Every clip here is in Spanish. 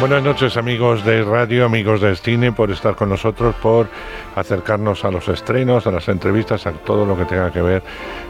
Buenas noches amigos de radio, amigos de cine, por estar con nosotros, por acercarnos a los estrenos, a las entrevistas, a todo lo que tenga que ver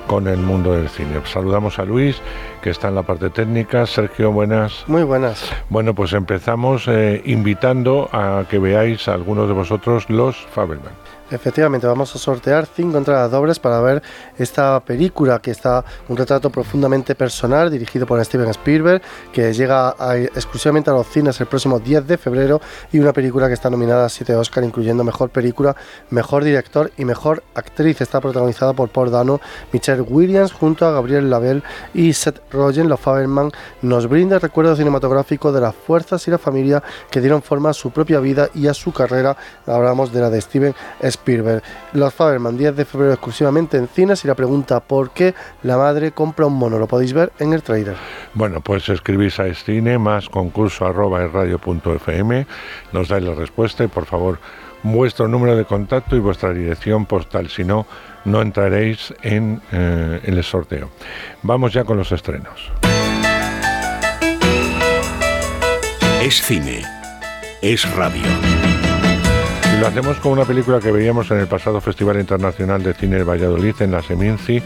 con el mundo del cine. Saludamos a Luis, que está en la parte técnica. Sergio, buenas. Muy buenas. Bueno, pues empezamos eh, invitando a que veáis a algunos de vosotros los Fabelman. Efectivamente, vamos a sortear cinco entradas dobles para ver esta película que está un retrato profundamente personal dirigido por Steven Spielberg, que llega exclusivamente a los cines el próximo 10 de febrero y una película que está nominada a 7 Oscar, incluyendo Mejor Película, Mejor Director y Mejor Actriz. Está protagonizada por Paul Dano, Michelle Williams junto a Gabriel Labelle y Seth Rogen. Los Faberman nos brinda el recuerdo cinematográfico de las fuerzas y la familia que dieron forma a su propia vida y a su carrera. Hablamos de la de Steven Spielberg Spielberg. Los Faberman 10 de febrero exclusivamente en cines y la pregunta ¿por qué la madre compra un mono? Lo podéis ver en el trailer. Bueno, pues escribís a cine más concurso arroba radio.fm, nos dais la respuesta y por favor vuestro número de contacto y vuestra dirección postal, si no, no entraréis en, en el sorteo. Vamos ya con los estrenos. Es cine, es radio lo hacemos con una película que veíamos en el pasado Festival Internacional de Cine de Valladolid, en la Seminci,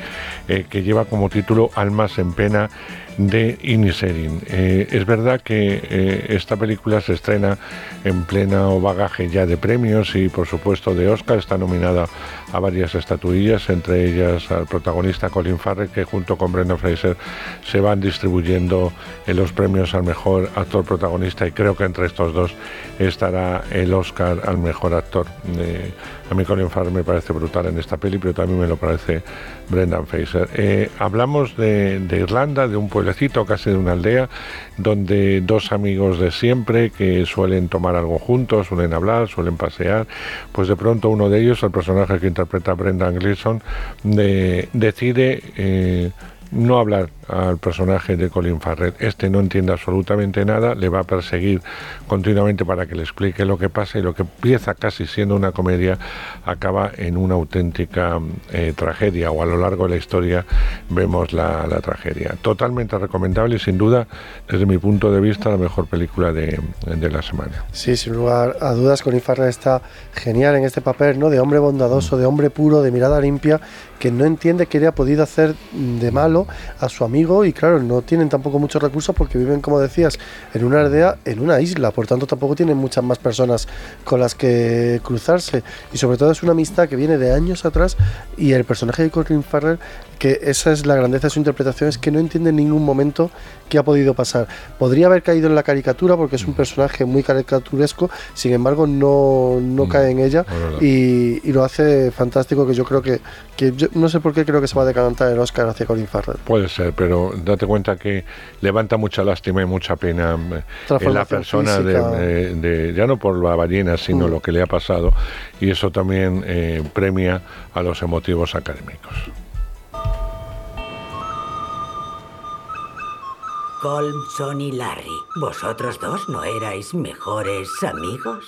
eh, que lleva como título Almas en Pena de Iniserin. Eh, es verdad que eh, esta película se estrena en pleno bagaje ya de premios y por supuesto de Oscar, está nominada a varias estatuillas, entre ellas al protagonista Colin Farrell, que junto con Brendan Fraser se van distribuyendo en los premios al mejor actor protagonista y creo que entre estos dos estará el Oscar al mejor actor. A mí Colin Farrell me parece brutal en esta peli, pero también me lo parece Brendan Fraser. Eh, hablamos de, Irlanda, de un pueblecito, casi de una aldea, donde dos amigos de siempre que suelen tomar algo juntos, suelen hablar, suelen pasear, pues de pronto uno de ellos, el personaje que interpreta Brendan Gleeson, decide... Eh, no hablar al personaje de Colin Farrell. Este no entiende absolutamente nada, le va a perseguir continuamente para que le explique lo que pasa y lo que empieza casi siendo una comedia acaba en una auténtica eh, tragedia o a lo largo de la historia vemos la, tragedia. Totalmente recomendable y sin duda, desde mi punto de vista, la mejor película de, de la semana. Sí, sin lugar a dudas, Colin Farrell está genial en este papel, ¿no? De hombre bondadoso, de hombre puro, de mirada limpia, que no entiende qué le ha podido hacer de malo a su amigo y claro, no tienen tampoco muchos recursos porque viven, como decías, en una aldea, en una isla, por tanto tampoco tienen muchas más personas con las que cruzarse. Y sobre todo es una amistad que viene de años atrás y el personaje de Colin Farrell que esa es la grandeza de su interpretación, es que no entiende en ningún momento qué ha podido pasar. Podría haber caído en la caricatura porque es un mm. personaje muy caricaturesco, sin embargo no, no mm. cae en ella y, lo hace fantástico, que yo creo que, que yo no sé por qué creo que se va a decantar el Oscar hacia Colin Farrell. Puede ser, pero date cuenta que levanta mucha lástima y mucha pena eh, en la persona de, ya no por la ballena, sino mm. lo que le ha pasado y eso también eh, premia a los emotivos académicos. Colmson y Larry, ¿vosotros dos no erais mejores amigos?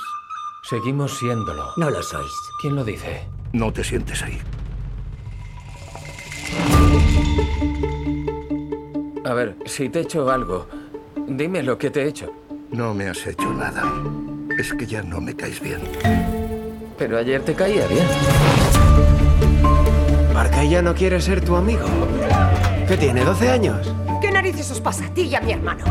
Seguimos siéndolo. No lo sois. ¿Quién lo dice? No te sientes ahí. A ver, si te he hecho algo, dime lo que te he hecho. No me has hecho nada. Es que ya no me caes bien. Pero ayer te caía bien. Marca ya no quiere ser tu amigo. ¿Qué tiene, 12 años? ¿Qué narices os pasa a ti y a mi hermano?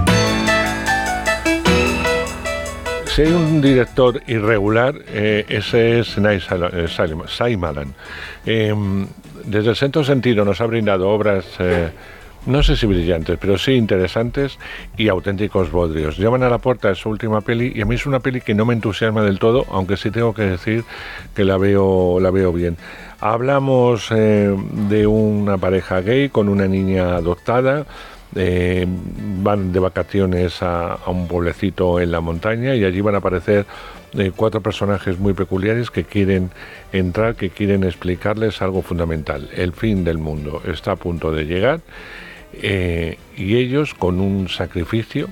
Si hay un director irregular, eh, ese es Night Shyamalan. Em, desde el Centro Sentido nos ha brindado obras eh, no sé si brillantes, pero sí interesantes y auténticos bodrios. Llaman a la puerta de su última peli y a mí es una peli que no me entusiasma del todo, aunque sí tengo que decir que la veo, la veo bien. Hablamos eh, de una pareja gay con una niña adoptada. Eh, van de vacaciones a, un pueblecito en la montaña y allí van a aparecer eh, cuatro personajes muy peculiares que quieren entrar, que quieren explicarles algo fundamental. El fin del mundo está a punto de llegar eh, y ellos con un sacrificio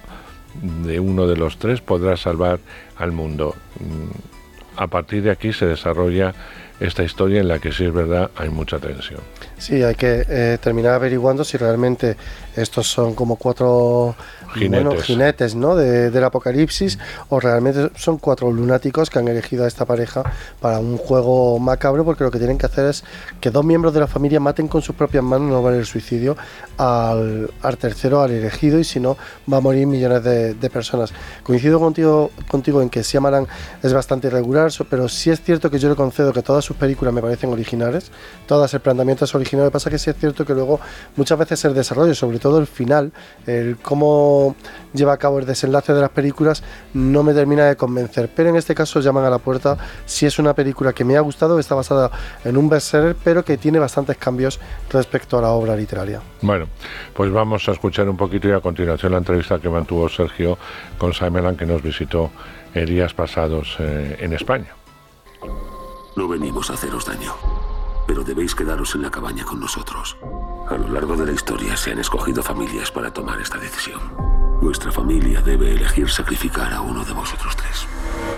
de uno de los tres podrá salvar al mundo. Mm, a partir de aquí se desarrolla esta historia en la que sí es verdad hay mucha tensión. Sí, hay que eh, terminar averiguando si realmente estos son como cuatro jinetes, jinetes ¿no? De, del apocalipsis o realmente son cuatro lunáticos que han elegido a esta pareja para un juego macabro porque lo que tienen que hacer es que dos miembros de la familia maten con sus propias manos, no vale el suicidio, al, al tercero, al elegido y si no va a morir millones de, de personas. Coincido contigo, contigo en que Siamalan es bastante irregular, pero sí es cierto que yo le concedo que todas sus películas me parecen originales, todas el planteamiento es original, lo que pasa es que sí es cierto que luego muchas veces el desarrollo, sobre todo el final, el cómo lleva a cabo el desenlace de las películas, no me termina de convencer. Pero en este caso llaman a la puerta si es una película que me ha gustado, está basada en un bestseller, pero que tiene bastantes cambios respecto a la obra literaria. Bueno, pues vamos a escuchar un poquito y a continuación la entrevista que mantuvo Sergio con Simelan que nos visitó días pasados eh, en España. No venimos a haceros daño pero debéis quedaros en la cabaña con nosotros. A lo largo de la historia se han escogido familias para tomar esta decisión. Vuestra familia debe elegir sacrificar a uno de vosotros tres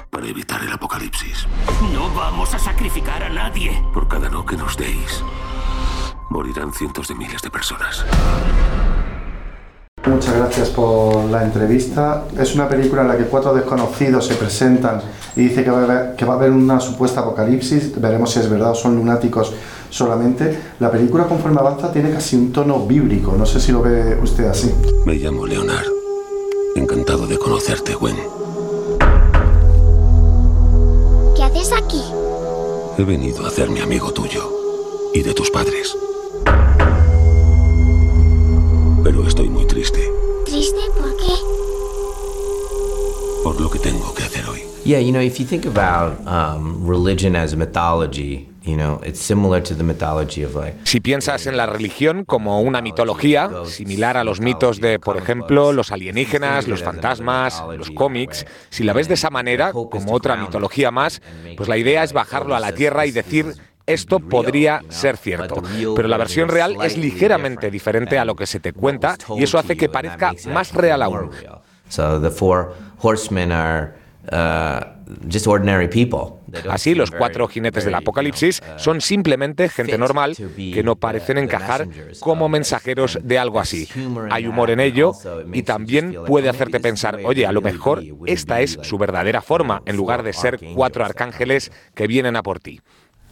para evitar el apocalipsis. No vamos a sacrificar a nadie. Por cada no que nos deis, morirán cientos de miles de personas. Muchas gracias por la entrevista. Es una película en la que cuatro desconocidos se presentan y dice que va, a haber, que va a haber una supuesta apocalipsis. Veremos si es verdad o son lunáticos solamente. La película, conforme avanza, tiene casi un tono bíblico. No sé si lo ve usted así. Me llamo Leonard. Encantado de conocerte, Gwen. ¿Qué haces aquí? He venido a hacerme amigo tuyo y de tus padres. Pero estoy muy triste. ¿Triste por qué? Por lo que tengo que hacer hoy. Yeah, you know, if you think about um, religion as mythology, You know, it's similar to the mythology of like, si piensas en la religión como una mitología, similar a los mitos de, por ejemplo, los alienígenas, los fantasmas, los cómics, si la ves de esa manera, como otra mitología más, pues la idea es bajarlo a la tierra y decir esto podría ser cierto, pero la versión real es ligeramente diferente a lo que se te cuenta y eso hace que parezca más real aún. Así, los cuatro jinetes del apocalipsis son simplemente gente normal que no parecen encajar como mensajeros de algo así. Hay humor en ello y también puede hacerte pensar, oye, a lo mejor esta es su verdadera forma, en lugar de ser cuatro arcángeles que vienen a por ti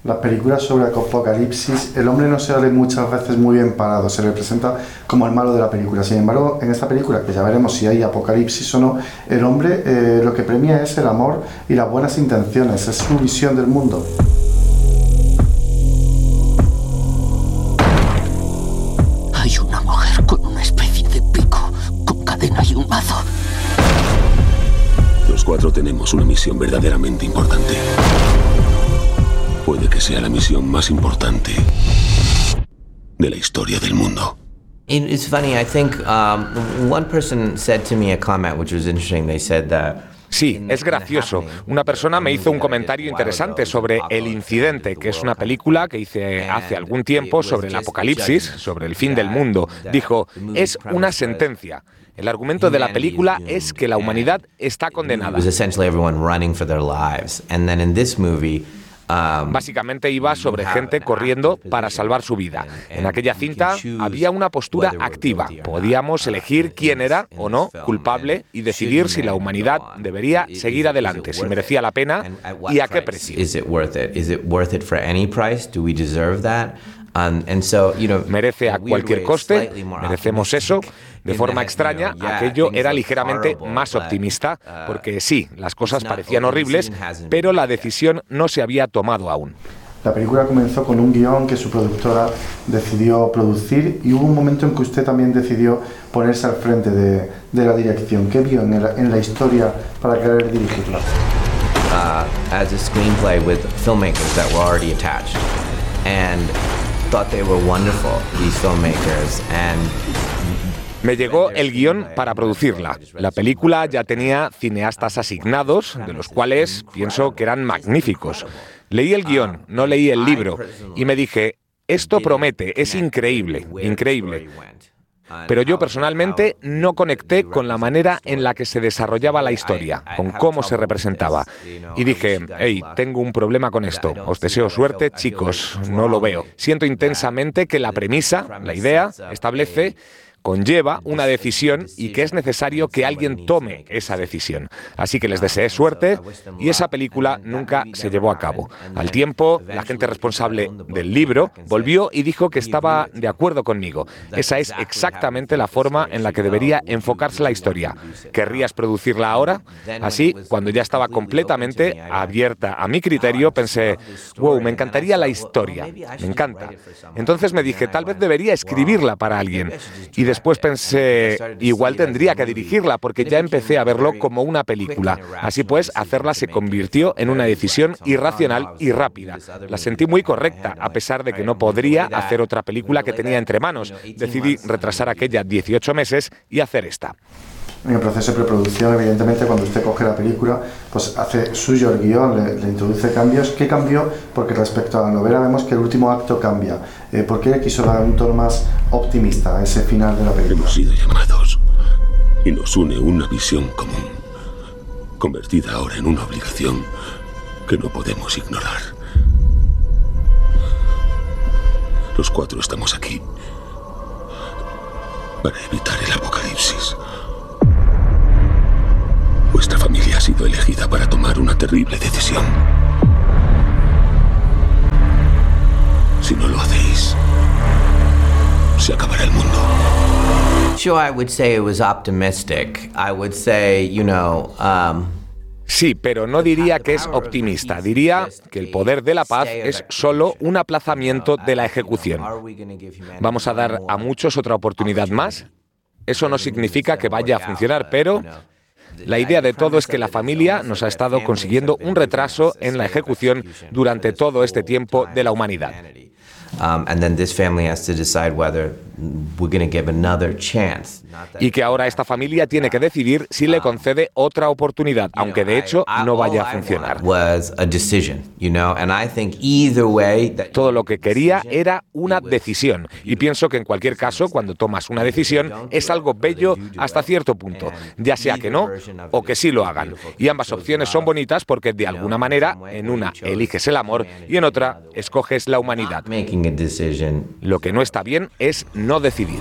las películas sobre el apocalipsis, el hombre no se ve muchas veces muy bien parado, se le presenta como el malo de la película. Sin embargo, en esta película, que ya veremos si hay apocalipsis o no, el hombre eh, lo que premia es el amor y las buenas intenciones, es su visión del mundo. Hay una mujer con una especie de pico, con cadena y un mazo. Los cuatro tenemos una misión verdaderamente importante. Puede que sea la misión más importante de la historia del mundo. It's funny, I think um, one person said to me a comment which was interesting. They said that Sí, es gracioso. Una persona me hizo un comentario interesante sobre El Incidente, que es una película que hice hace algún tiempo sobre el apocalipsis, sobre el fin del mundo. Dijo, es una sentencia. El argumento de la película es que la humanidad está condenada. Básicamente iba sobre gente corriendo para salvar su vida. En aquella cinta había una postura activa. Podíamos elegir quién era o no culpable y decidir si la humanidad debería seguir adelante, si merecía la pena y a qué precio. Merece a cualquier coste, merecemos eso. De forma extraña, aquello era ligeramente más optimista, uh, porque sí, las cosas parecían horribles, pero la decisión no se había tomado aún. La película comenzó con un guion que su productora decidió producir y hubo un momento en que usted también decidió ponerse al frente de, de la dirección. ¿Qué vio en la, en la historia para querer dirigirla? Uh, as a screenplay with filmmakers that were already attached, and thought they were wonderful. These filmmakers and Me llegó el guion para producirla. La película ya tenía cineastas asignados, de los cuales pienso que eran magníficos. Leí el guion, no leí el libro, y me dije, esto promete, es increíble, increíble. Pero yo personalmente no conecté con la manera en la que se desarrollaba la historia, con cómo se representaba. Y dije, hey, tengo un problema con esto. Os deseo suerte, chicos. No lo veo. Siento intensamente que la premisa, la idea, establece conlleva una decisión y que es necesario que alguien tome esa decisión. Así que les deseé suerte y esa película nunca se llevó a cabo. Al tiempo, la gente responsable del libro volvió y dijo que estaba de acuerdo conmigo. Esa es exactamente la forma en la que debería enfocarse la historia. ¿Querrías producirla ahora? Así, cuando ya estaba completamente abierta a mi criterio, pensé, wow, me encantaría la historia, me encanta. Entonces me dije, tal vez debería escribirla para alguien. Y después pensé, igual tendría que dirigirla, porque ya empecé a verlo como una película. Así pues, hacerla se convirtió en una decisión irracional y rápida. La sentí muy correcta, a pesar de que no podría hacer otra película que tenía entre manos. Decidí retrasar aquella 18 meses y hacer esta en el proceso de preproducción, evidentemente, cuando usted coge la película, pues hace suyo el guion, le, introduce cambios. ¿Qué cambió? Porque respecto a la novela vemos que el último acto cambia. Eh, ¿Por qué quiso dar un tono más optimista a ese final de la película? Hemos sido llamados y nos une una visión común, convertida ahora en una obligación que no podemos ignorar. Los cuatro estamos aquí para evitar el apocalipsis. Vuestra familia ha sido elegida para tomar una terrible decisión. Si no lo hacéis, se acabará el mundo. Sure, I would say it was optimistic. I would say, you know, um, Sí, pero no diría que es optimista. Diría que el poder de la paz es solo un aplazamiento de la ejecución. ¿Vamos a dar a muchos otra oportunidad más? Eso no significa que vaya a funcionar, pero la idea de todo es que la familia nos ha estado consiguiendo un retraso en la ejecución durante todo este tiempo de la humanidad. And then this family has to decide whether we're going to give another chance. Y que ahora esta familia tiene que decidir si le concede otra oportunidad, aunque de hecho no vaya a funcionar. Was a decision, you know, and I think either way that Todo lo que quería era una decisión. Y pienso que en cualquier caso, cuando tomas una decisión, es algo bello hasta cierto punto, ya sea que no o que sí lo hagan. Y ambas opciones son bonitas porque de alguna manera, en una eliges el amor y en otra escoges la humanidad. making a decision Lo que no está bien es no decidir.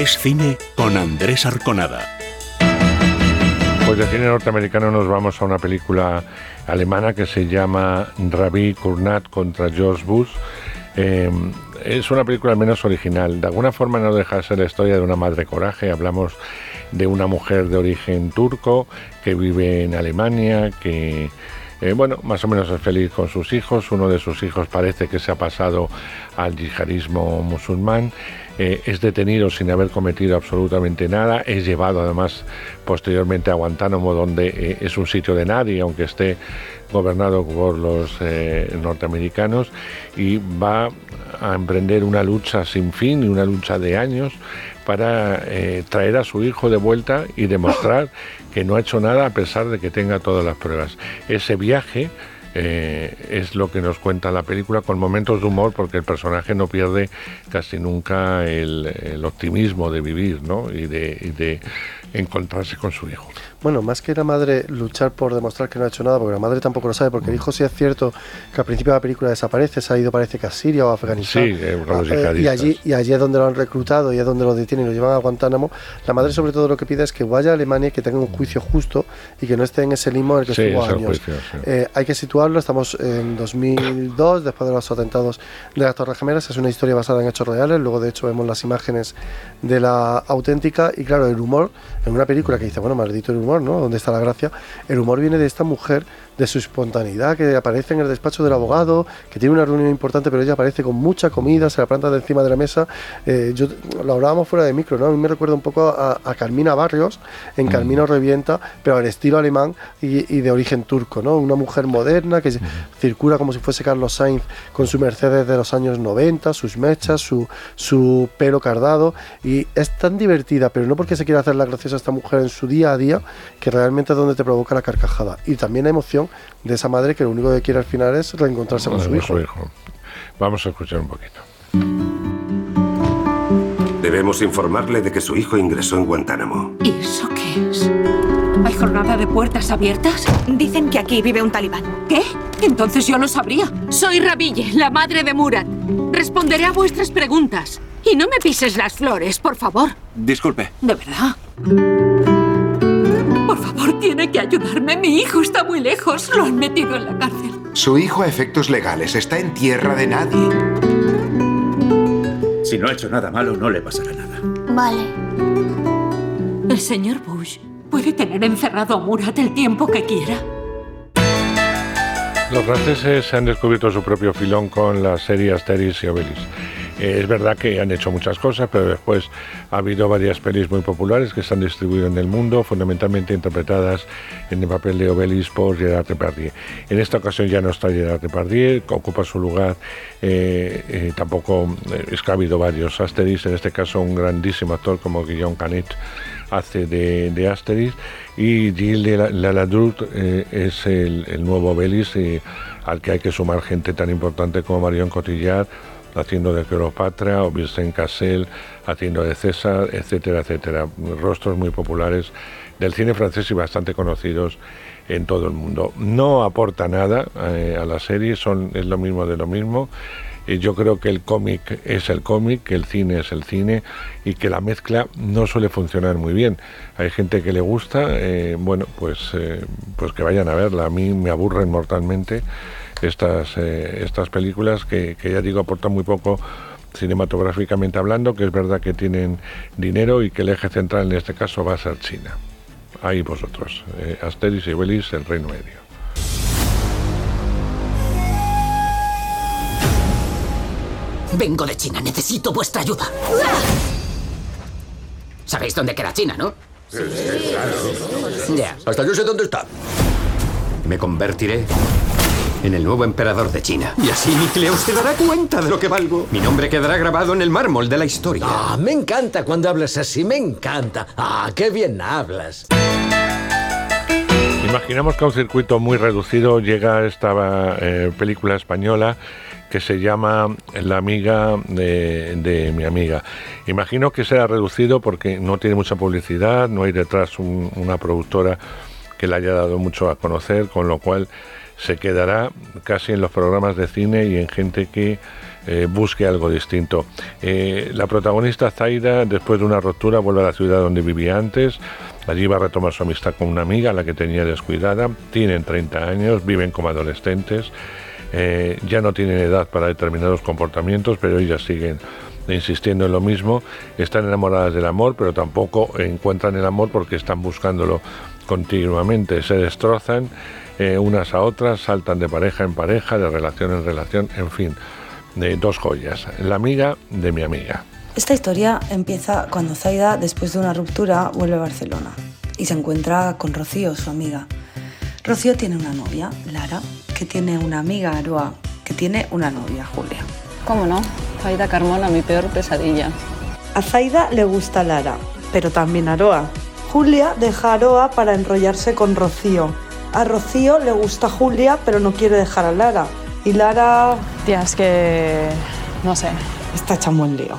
Es cine con Andrés Arconada. Pues de cine norteamericano nos vamos a una película alemana que se llama Ravi Kurnat contra George Bush. Eh, es una película menos original. De alguna forma no deja de ser la historia de una madre coraje. Hablamos de una mujer de origen turco que vive en Alemania, que eh, bueno, más o menos es feliz con sus hijos. Uno de sus hijos parece que se ha pasado al yihadismo musulmán. Eh, es detenido sin haber cometido absolutamente nada. Es llevado además posteriormente a Guantánamo, donde eh, es un sitio de nadie, aunque esté gobernado por los eh, norteamericanos. Y va a emprender una lucha sin fin y una lucha de años para traer a su hijo de vuelta y demostrar que no ha hecho nada a pesar de que tenga todas las pruebas. Ese viaje eh, es lo que nos cuenta la película con momentos de humor porque el personaje no pierde casi nunca el, optimismo de vivir ¿no? y, de, y de encontrarse con su hijo. Bueno, más que la madre luchar por demostrar que no ha hecho nada, porque la madre tampoco lo sabe, porque el hijo sí es cierto que al principio de la película desaparece, se ha ido parece que a Siria o a Afganistán. Sí, los Ah, eh, y allí y allí es donde lo han reclutado y es donde lo detienen y lo llevan a Guantánamo. La madre sobre todo lo que pide es que vaya a Alemania y que tenga un juicio justo y que no esté en ese limbo en el que Sí, estuvo años. juicio, sí. Eh, hay que situarlo, estamos en 2002, después de los atentados de las Torres Gemelas, es una historia basada en hechos reales, luego de hecho vemos las imágenes de la auténtica y claro, el humor, en una película que dice, bueno, maldito el humor, ¿no? ¿Dónde está la gracia? El humor viene de esta mujer, de su espontaneidad, que aparece en el despacho del abogado, que tiene una reunión importante, pero ella aparece con mucha comida, se la planta de encima de la mesa. Eh, yo lo hablábamos fuera de micro, ¿no? A mí me recuerda un poco a, a Carmina Barrios, en Carmina Revienta, pero al estilo alemán y, y de origen turco, ¿no? Una mujer moderna que circula como si fuese Carlos Sainz con su Mercedes de los años 90, sus mechas, su, su pelo cardado, y es tan divertida, pero no porque se quiera hacer la graciosa a esta mujer en su día a día, que realmente es donde te provoca la carcajada. Y también la emoción de esa madre que lo único que quiere al final es reencontrarse con su hijo. Vamos a escuchar un poquito. Debemos informarle de que su hijo ingresó en Guantánamo. ¿Y eso qué es? ¿Hay jornada de puertas abiertas? Dicen que aquí vive un talibán. ¿Qué? Entonces yo lo sabría. Soy Rabille, la madre de Murat. Responderé a vuestras preguntas. Y no me pises las flores, por favor. Disculpe. ¿De verdad? Por favor, tiene que ayudarme. Mi hijo está muy lejos. Lo han metido en la cárcel. Su hijo a efectos legales está en tierra de nadie. Si no ha hecho nada malo, no le pasará nada. Vale. El señor Bush puede tener encerrado a Murat el tiempo que quiera. Los franceses han descubierto su propio filón con la serie Asterix y Obelix. Es verdad que han hecho muchas cosas, pero después ha habido varias pelis muy populares que se han distribuido en el mundo, fundamentalmente interpretadas en el papel de Obelix por Gerard Depardieu. En esta ocasión ya no está Gerard Depardieu, ocupa su lugar, eh, eh, tampoco eh, es que ha habido varios Asterix, en este caso un grandísimo actor como Guillaume Canet hace de, de Asterix y Gilles Laladrout eh, es el, el nuevo Obelix al que hay que sumar gente tan importante como Marion Cotillard haciendo de Cleopatra o Vincent Cassel haciendo de César, etcétera, etcétera. Rostros muy populares del cine francés y bastante conocidos en todo el mundo. No aporta nada eh, a la serie, son, es lo mismo de lo mismo. Eh, yo creo que el cómic es el cómic, que el cine es el cine y que la mezcla no suele funcionar muy bien. Hay gente que le gusta, eh, bueno, pues, eh, pues que vayan a verla. A mí me aburren mortalmente estas, eh, estas películas que, que ya digo aportan muy poco cinematográficamente hablando, que es verdad que tienen dinero y que el eje central en este caso va a ser China. Ahí vosotros, eh, Asterix y Obelix, el Reino Medio. Vengo de China, necesito vuestra ayuda. Sabéis dónde queda China, ¿no? Sí, claro. Ya. Hasta yo sé dónde está. Me convertiré en el nuevo emperador de China. Y así Nicleos se dará cuenta de lo que valgo. Mi nombre quedará grabado en el mármol de la historia. Ah, me encanta cuando hablas así, me encanta. Ah, qué bien hablas. Imaginamos que a un circuito muy reducido llega esta eh, película española que se llama La amiga de, de, mi amiga. Imagino que será reducido porque no tiene mucha publicidad, no hay detrás un, una productora que le haya dado mucho a conocer, con lo cual se quedará casi en los programas de cine y en gente que eh, busque algo distinto. Eh, la protagonista Zaida, después de una ruptura, vuelve a la ciudad donde vivía antes. Allí va a retomar su amistad con una amiga, la que tenía descuidada. Tienen 30 años, viven como adolescentes. Eh, ya no tienen edad para determinados comportamientos, pero ellas siguen insistiendo en lo mismo. Están enamoradas del amor, pero tampoco encuentran el amor porque están buscándolo continuamente. Se destrozan eh, unas a otras, saltan de pareja en pareja, de relación en relación, en fin, de dos joyas. La amiga de mi amiga. Esta historia empieza cuando Zaida, después de una ruptura, vuelve a Barcelona y se encuentra con Rocío, su amiga. Rocío tiene una novia, Lara, que tiene una amiga, Aroa, que tiene una novia, Julia. ¿Cómo no? Zaida Carmona, mi peor pesadilla. A Zaida le gusta Lara, pero también Aroa. Julia deja a Aroa para enrollarse con Rocío. A Rocío le gusta Julia, pero no quiere dejar a Lara. Y Lara... Tía, es que... no sé. Está hecha un buen lío.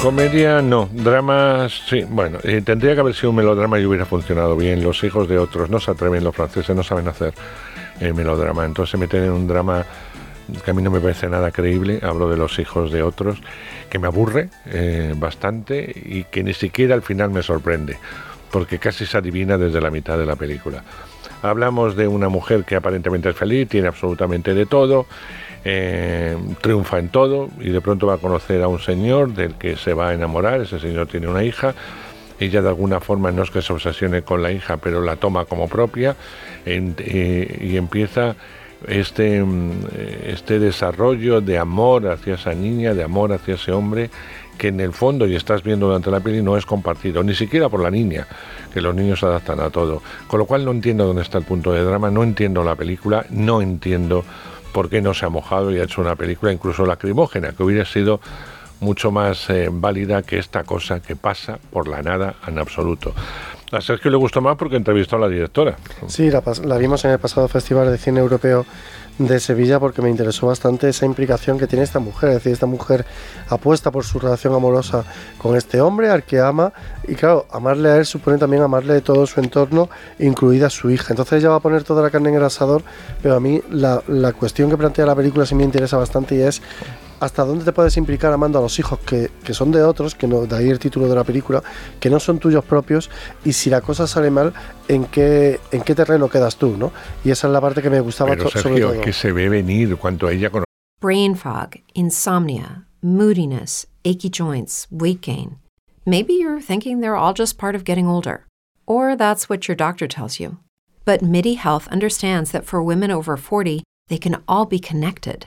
Comedia no, drama sí. Bueno, eh, tendría que haber sido un melodrama y hubiera funcionado bien. Los hijos de otros no se atreven, los franceses no saben hacer eh, melodrama, entonces se meten en un drama que a mí no me parece nada creíble. Hablo de los hijos de otros, que me aburre eh, bastante y que ni siquiera al final me sorprende, porque casi se adivina desde la mitad de la película. Hablamos de una mujer que aparentemente es feliz, tiene absolutamente de todo eh, triunfa en todo y de pronto va a conocer a un señor del que se va a enamorar, ese señor tiene una hija, ella de alguna forma no es que se obsesione con la hija, pero la toma como propia eh, y empieza este, mm, este desarrollo de amor hacia esa niña, de amor hacia ese hombre, que en el fondo, y estás viendo durante la peli, no es compartido, ni siquiera por la niña, que los niños se adaptan a todo. Con lo cual no entiendo dónde está el punto de drama, no entiendo la película, no entiendo por qué no se ha mojado y ha hecho una película incluso lacrimógena, que hubiera sido mucho más eh, válida que esta cosa que pasa por la nada en absoluto. A Sergio le gustó más porque entrevistó a la directora. Sí, la, la vimos en el pasado Festival de Cine Europeo de Sevilla porque me interesó bastante esa implicación que tiene esta mujer. Es decir, esta mujer apuesta por su relación amorosa con este hombre al que ama y claro, amarle a él supone también amarle de todo su entorno, incluida su hija. Entonces ella va a poner toda la carne en el asador, pero a mí la, la cuestión que plantea la película sí me interesa bastante y es hasta dónde te puedes implicar amando a los hijos que, que, son de otros, que no, de ahí el título de la película, que no son tuyos propios, y si la cosa sale mal, en qué, en qué terreno quedas tú, ¿no? Y esa es la parte que me gustaba Pero, Sergio, sobre todo. que se ve venir cuanto ella conoce. Brain fog, insomnia, moodiness, achy joints, weight gain. Maybe you're thinking they're all just part of getting older. Or that's what your doctor tells you. But MIDI Health understands that for women over 40, they can all be connected.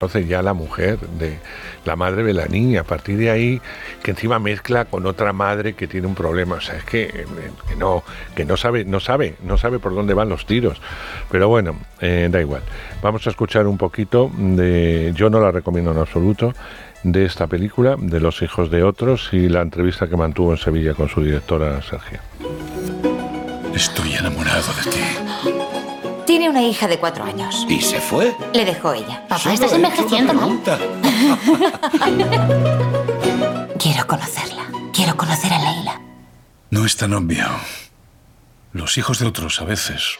Entonces ya la mujer, de la madre de la niña, a partir de ahí, que encima mezcla con otra madre que tiene un problema. O sea, es que, que no, que no sabe, no sabe, no sabe por dónde van los tiros. Pero bueno, eh, da igual. Vamos a escuchar un poquito de. Yo no la recomiendo en absoluto de esta película, de Los hijos de otros, y la entrevista que mantuvo en Sevilla con su directora Sergio. Estoy enamorado de ti. Tiene una hija de cuatro años. ¿Y se fue? Le dejó ella. Papá, Solo estás he envejeciendo mal. pregunta. Quiero conocerla. Quiero conocer a Leila. No es tan obvio. Los hijos de otros a veces.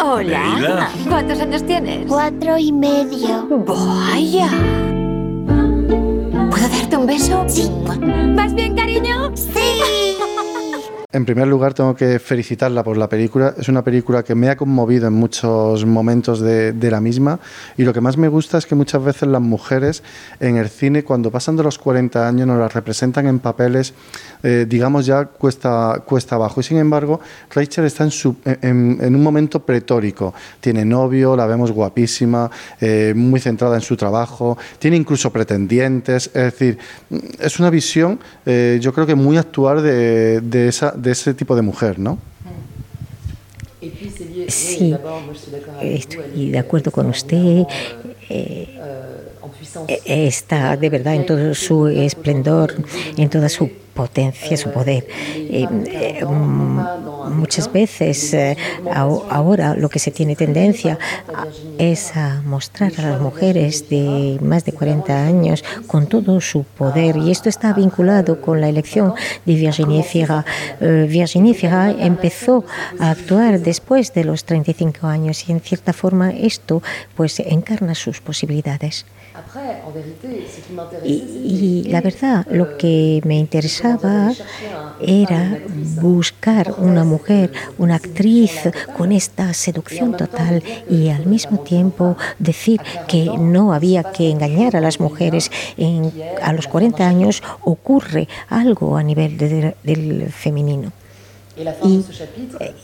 Hola. Leila. ¿Cuántos años tienes? Cuatro y medio. Vaya. ¿Puedo darte un beso? Sí. ¿Vas bien, cariño? Sí. En primer lugar, tengo que felicitarla por la película. Es una película que me ha conmovido en muchos momentos de, la misma. Y lo que más me gusta es que muchas veces las mujeres en el cine, cuando pasan de los 40 años, nos las representan en papeles, eh, digamos, ya cuesta, cuesta abajo. Y sin embargo, Rachel está en, su, un momento pretórico. Tiene novio, la vemos guapísima, eh, muy centrada en su trabajo, tiene incluso pretendientes. Es decir, es una visión, eh, yo creo que muy actual de esa de ese tipo de mujer, ¿no? Sí, estoy de acuerdo con usted. Eh, e, está de verdad en todo su esplendor, en toda su potencia, su poder. Eh, eh, mm, muchas veces eh, ahora lo que se tiene tendencia es a mostrar a las mujeres de más de 40 años con todo su poder y esto está vinculado con la elección de Virginie Fira. Virginie Fira empezó a actuar después de los 35 años y en cierta forma esto pues encarna sus posibilidades. Y, la verdad, lo que me era buscar una mujer, una actriz con esta seducción total y al mismo tiempo decir que no había que engañar a las mujeres. a los 40 años ocurre algo a nivel del femenino.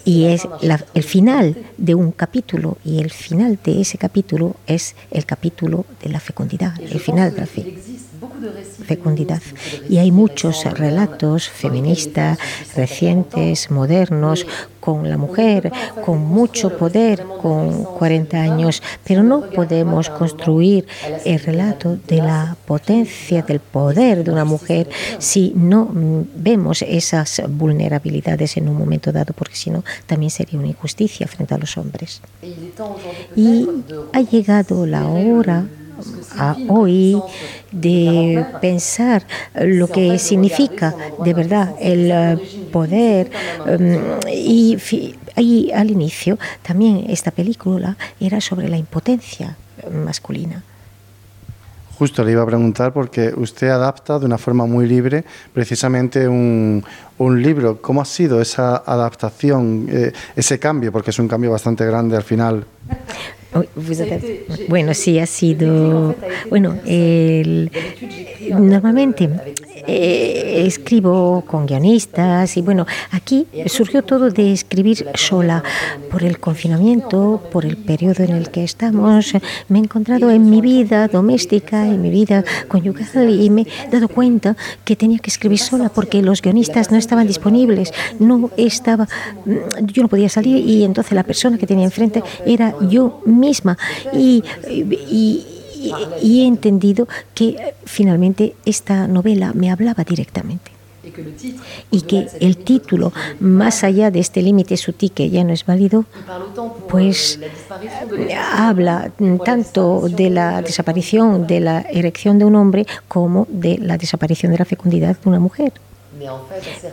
Y, es el final de un capítulo y el final de ese capítulo es el capítulo de la fecundidad, el final de la fecundidad. Y hay muchos relatos feministas recientes, modernos, con la mujer, con mucho poder, con 40 años, pero no podemos construir el relato de la potencia, del poder de una mujer si no vemos esas vulnerabilidades en un momento dado, porque si no, también sería una injusticia frente a los hombres. Y ha llegado la hora a hoy de pensar lo que significa de verdad el eh, poder em, y, y al inicio también esta película era sobre la impotencia masculina. Justo le iba a preguntar porque usted adapta de una forma muy libre precisamente un, un libro. ¿Cómo ha sido esa adaptación, eh, ese cambio? Porque es un cambio bastante grande al final. Bueno, sí, ha sido. Bueno, el, normalmente eh, escribo con guionistas y bueno, aquí surgió todo de escribir sola por el confinamiento, por el periodo en el que estamos. Me he encontrado en mi vida doméstica, en mi vida conyugal y me he dado cuenta que tenía que escribir sola porque los guionistas no estaban disponibles, no estaba, mm, yo no podía salir y entonces la persona que tenía enfrente era yo misma. Y, y y, he entendido que finalmente esta novela me hablaba directamente. Y que el título, más allá de este límite sutil que ya no es válido, pues habla tanto de la desaparición de la erección de un hombre como de la desaparición de la fecundidad de una mujer.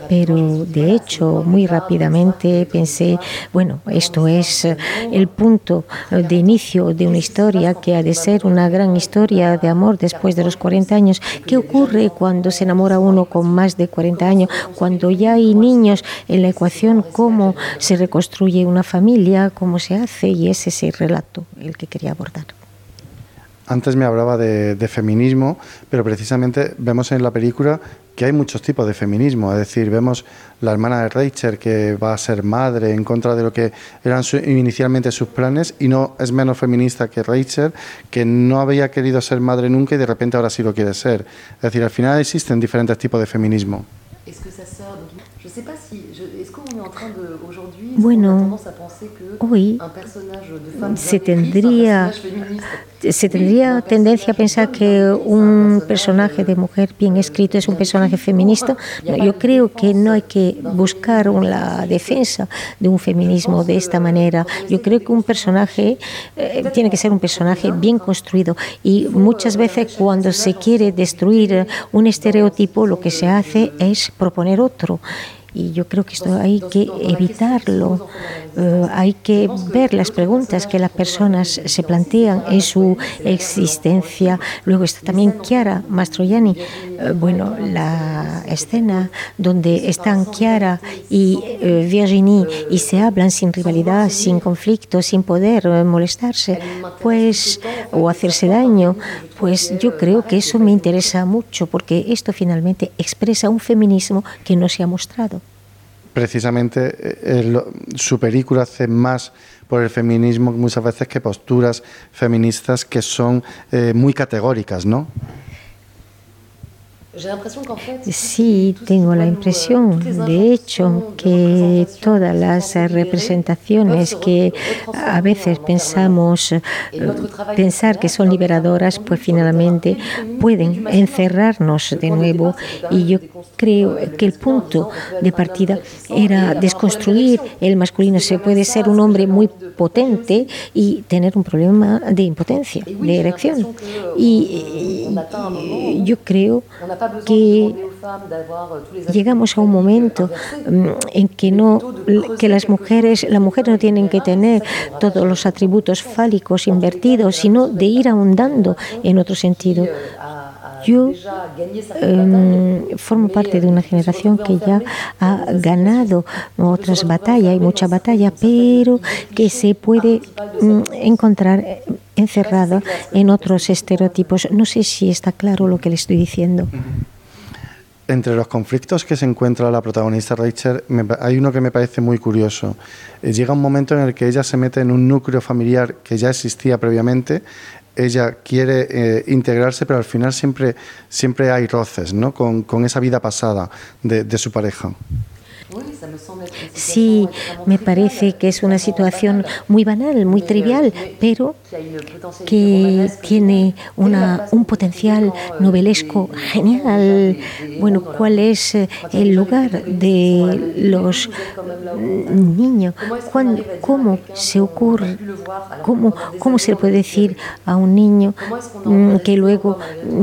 Pero de hecho, muy rápidamente pensé, bueno, esto es eh, el punto de inicio de una historia que ha de ser una gran historia de amor después de los 40 años. ¿Qué ocurre cuando se enamora uno con más de 40 años? Cuando ya hay niños en la ecuación, ¿cómo se reconstruye una familia? ¿Cómo se hace? Y ese es el relato el que quería abordar. Antes me hablaba de, feminismo, pero precisamente vemos en la película que hay muchos tipos de feminismo. Es decir, vemos la hermana de Rachel que va a ser madre en contra de lo que eran inicialmente sus planes y no es menos feminista que Rachel, que no había querido ser madre nunca y de repente ahora sí lo quiere ser. Es decir, al final existen diferentes tipos de feminismo. Bueno, hoy se tendría, se tendría tendencia a pensar que un personaje de mujer bien escrito es un personaje feminista. yo creo que no hay que buscar la defensa de un feminismo de esta manera. Yo creo que un personaje eh, tiene que ser un personaje bien construido y muchas veces cuando se quiere destruir un estereotipo lo que se hace es proponer otro y yo creo que esto hay que evitarlo. Eh, hay que ver las preguntas que las personas se plantean en su existencia. Luego está también Chiara Mastroianni. Eh, bueno, la escena donde están Chiara y eh, Virginie y se hablan sin rivalidad, sin conflicto, sin poder molestarse, pues o hacerse daño, pues yo creo que eso me interesa mucho porque esto finalmente expresa un feminismo que no se ha mostrado precisamente eh, su película hace más por el feminismo muchas veces que posturas feministas que son eh, muy categóricas, ¿no? Sí, tengo la impresión, de hecho, que todas las representaciones que a veces pensamos eh, pensar que son liberadoras, pues finalmente pueden encerrarnos de nuevo. Y yo creo que el punto de partida era desconstruir el masculino. Se puede ser un hombre muy potente y tener un problema de impotencia, de erección. Y, yo creo que llegamos a un momento mm, en que no que las mujeres las mujeres no tienen que tener todos los atributos fálicos invertidos sino de ir ahondando en otro sentido yo em, formo parte de una generación que ya ha ganado otras batallas y mucha batalla, pero que se puede mm, encontrar encerrada en otros estereotipos. No sé si está claro lo que le estoy diciendo. Entre los conflictos que se encuentra la protagonista Rachel, hay uno que me parece muy curioso. Eh, llega un momento en el que ella se mete en un núcleo familiar que ya existía previamente. Ella quiere eh, integrarse, pero al final siempre, siempre hay roces ¿no? con, con esa vida pasada de, de su pareja. Sí, me parece que es una situación muy banal, muy trivial, pero que tiene una, un potencial novelesco genial. Bueno, ¿cuál es eh, el lugar de los niños? ¿Cómo se ocurre? ¿Cómo, ¿Cómo se le puede decir a un niño mm, que luego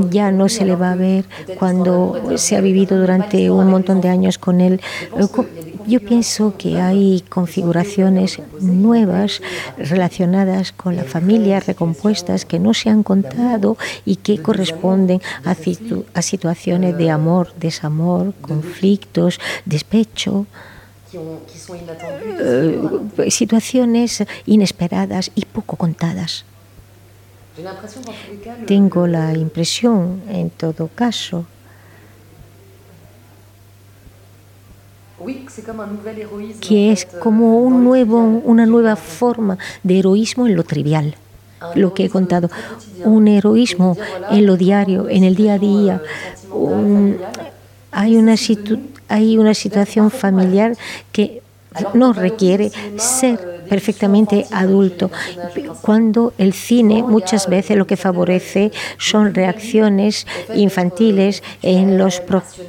ya no se le va a ver cuando se ha vivido durante un montón de años con él? Yo pienso que hay configuraciones nuevas relacionadas con la familia, recompuestas que no se han contado y que corresponden a, a situaciones de amor, desamor, conflictos, despecho. Eh, situaciones inesperadas y poco contadas. Tengo la impresión, en todo caso, que es como un nuevo, una nueva forma de heroísmo en lo trivial. Lo que he contado, un heroísmo en lo diario, en el día a día. hay, una hay una situación familiar que no requiere ser perfectamente adulto, cuando el cine muchas veces lo que favorece son reacciones infantiles en los,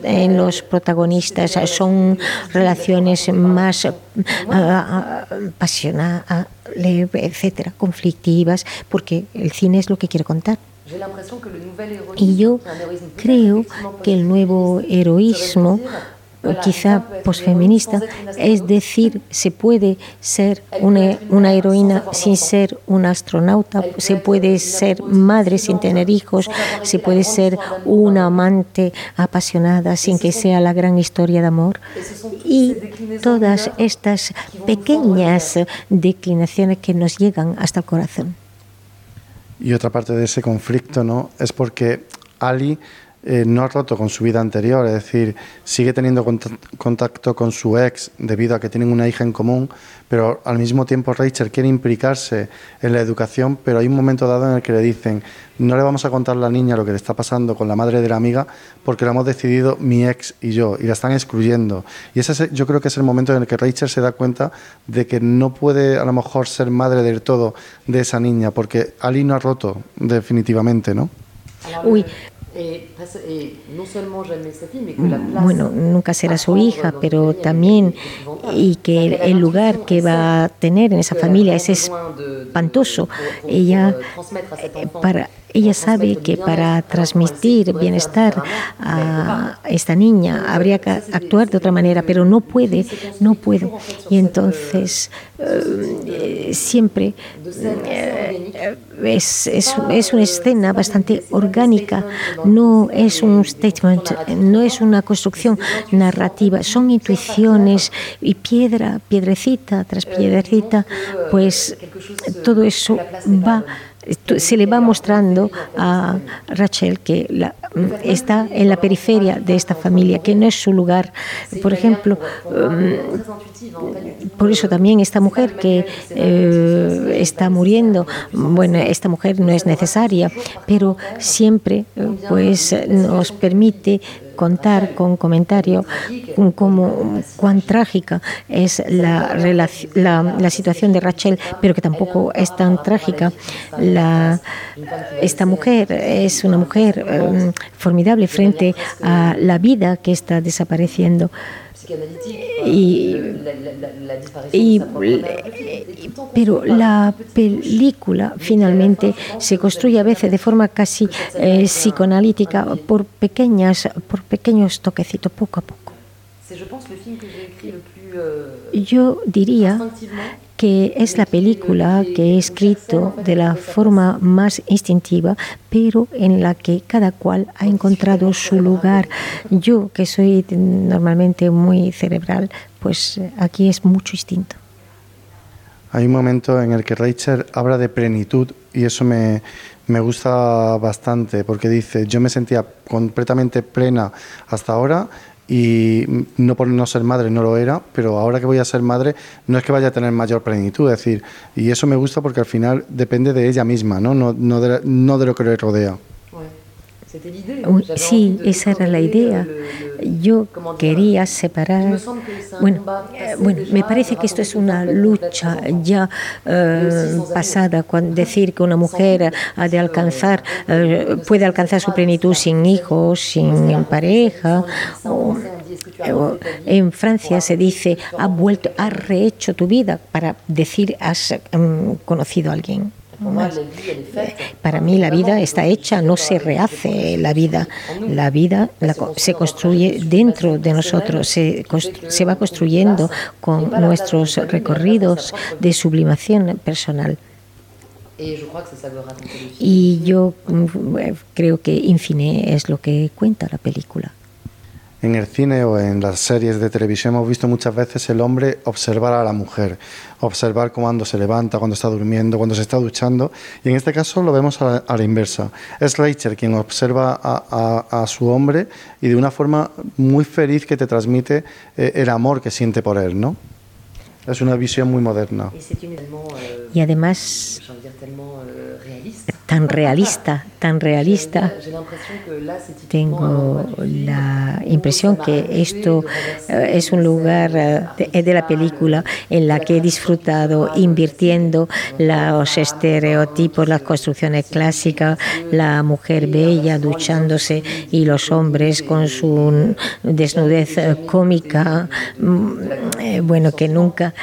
en los protagonistas, son relaciones más apasionadas, ah, etcétera, conflictivas, porque el cine es lo que quiere contar. Y yo creo que el nuevo heroísmo quizá posfeminista, es decir, se puede ser una, una, heroína sin ser una astronauta, se puede ser madre sin tener hijos, se puede ser una amante apasionada sin que sea la gran historia de amor. Y todas estas pequeñas declinaciones que nos llegan hasta el corazón. Y otra parte de ese conflicto ¿no? es porque Ali eh, no ha roto con su vida anterior, es decir, sigue teniendo contacto con su ex debido a que tienen una hija en común, pero al mismo tiempo Rachel quiere implicarse en la educación, pero hay un momento dado en el que le dicen, no le vamos a contar a la niña lo que le está pasando con la madre de la amiga porque lo hemos decidido mi ex y yo, y la están excluyendo. Y ese yo creo que es el momento en el que Rachel se da cuenta de que no puede a lo mejor ser madre del todo de esa niña, porque Ali no ha roto definitivamente, ¿no? Uy, bueno, nunca será su hija, pero también y que el lugar que va a tener en esa familia es espantoso. Ella eh, para ella sabe que para transmitir bienestar a esta niña habría que actuar de otra manera, pero no puede, no puede. Y entonces eh, siempre eh, es, es, es, una escena bastante orgánica, no es un statement, no es una construcción narrativa, son intuiciones y piedra, piedrecita tras piedrecita, pues todo eso va se le va mostrando a Rachel que está en la periferia de esta familia, que no es su lugar. Por ejemplo, mm, por eso también esta mujer que eh, está muriendo, bueno, esta mujer no es necesaria, pero siempre pues nos permite contar con comentario como cuán trágica es la, la, situación de Rachel, pero que tampoco es tan trágica. La, esta mujer es una mujer em, formidable frente a la vida que está desapareciendo. Y, pero la película finalmente se construye a veces de forma casi eh, psicoanalítica por pequeñas, por pequeños toquecitos, poco a poco. Yo diría que es la película que he escrito de la forma más instintiva, pero en la que cada cual ha encontrado su lugar. Yo, que soy normalmente muy cerebral, pues aquí es mucho instinto. Hay un momento en el que Rachel habla de plenitud y eso me, me gusta bastante porque dice, yo me sentía completamente plena hasta ahora y no por no ser madre no lo era, pero ahora que voy a ser madre no es que vaya a tener mayor plenitud, es decir, y eso me gusta porque al final depende de ella misma, no, no, no, no de lo que le rodea. Sí, esa era la idea. Yo quería separar. Bueno, eh, bueno, me parece que esto es una lucha ya eh, pasada, cuando decir que una mujer ha de alcanzar, eh, puede alcanzar su plenitud sin hijos, sin pareja. en Francia se dice, ha vuelto, ha rehecho tu vida para decir, has em, conocido a alguien. Para mí la vida está hecha, no se rehace la vida. La vida se construye dentro de nosotros, se, se va construyendo con nuestros recorridos de sublimación personal. Y yo mm, creo que Infine es lo que cuenta la película en el cine o en las series de televisión hemos visto muchas veces el hombre observar a la mujer, observar cuando se levanta, cuando está durmiendo, cuando se está duchando. Y en este caso lo vemos a la, inversa. Es Rachel quien observa a, su hombre y de una forma muy feliz que te transmite eh, el amor que siente por él, ¿no? Es una visión muy moderna. Y además tan realista, tan realista. Tengo la impresión que esto eh, es un lugar eh, de, la película en la que he disfrutado invirtiendo los estereotipos, las construcciones clásicas, la mujer bella duchándose y los hombres con su desnudez eh, cómica, mm, bueno, que nunca,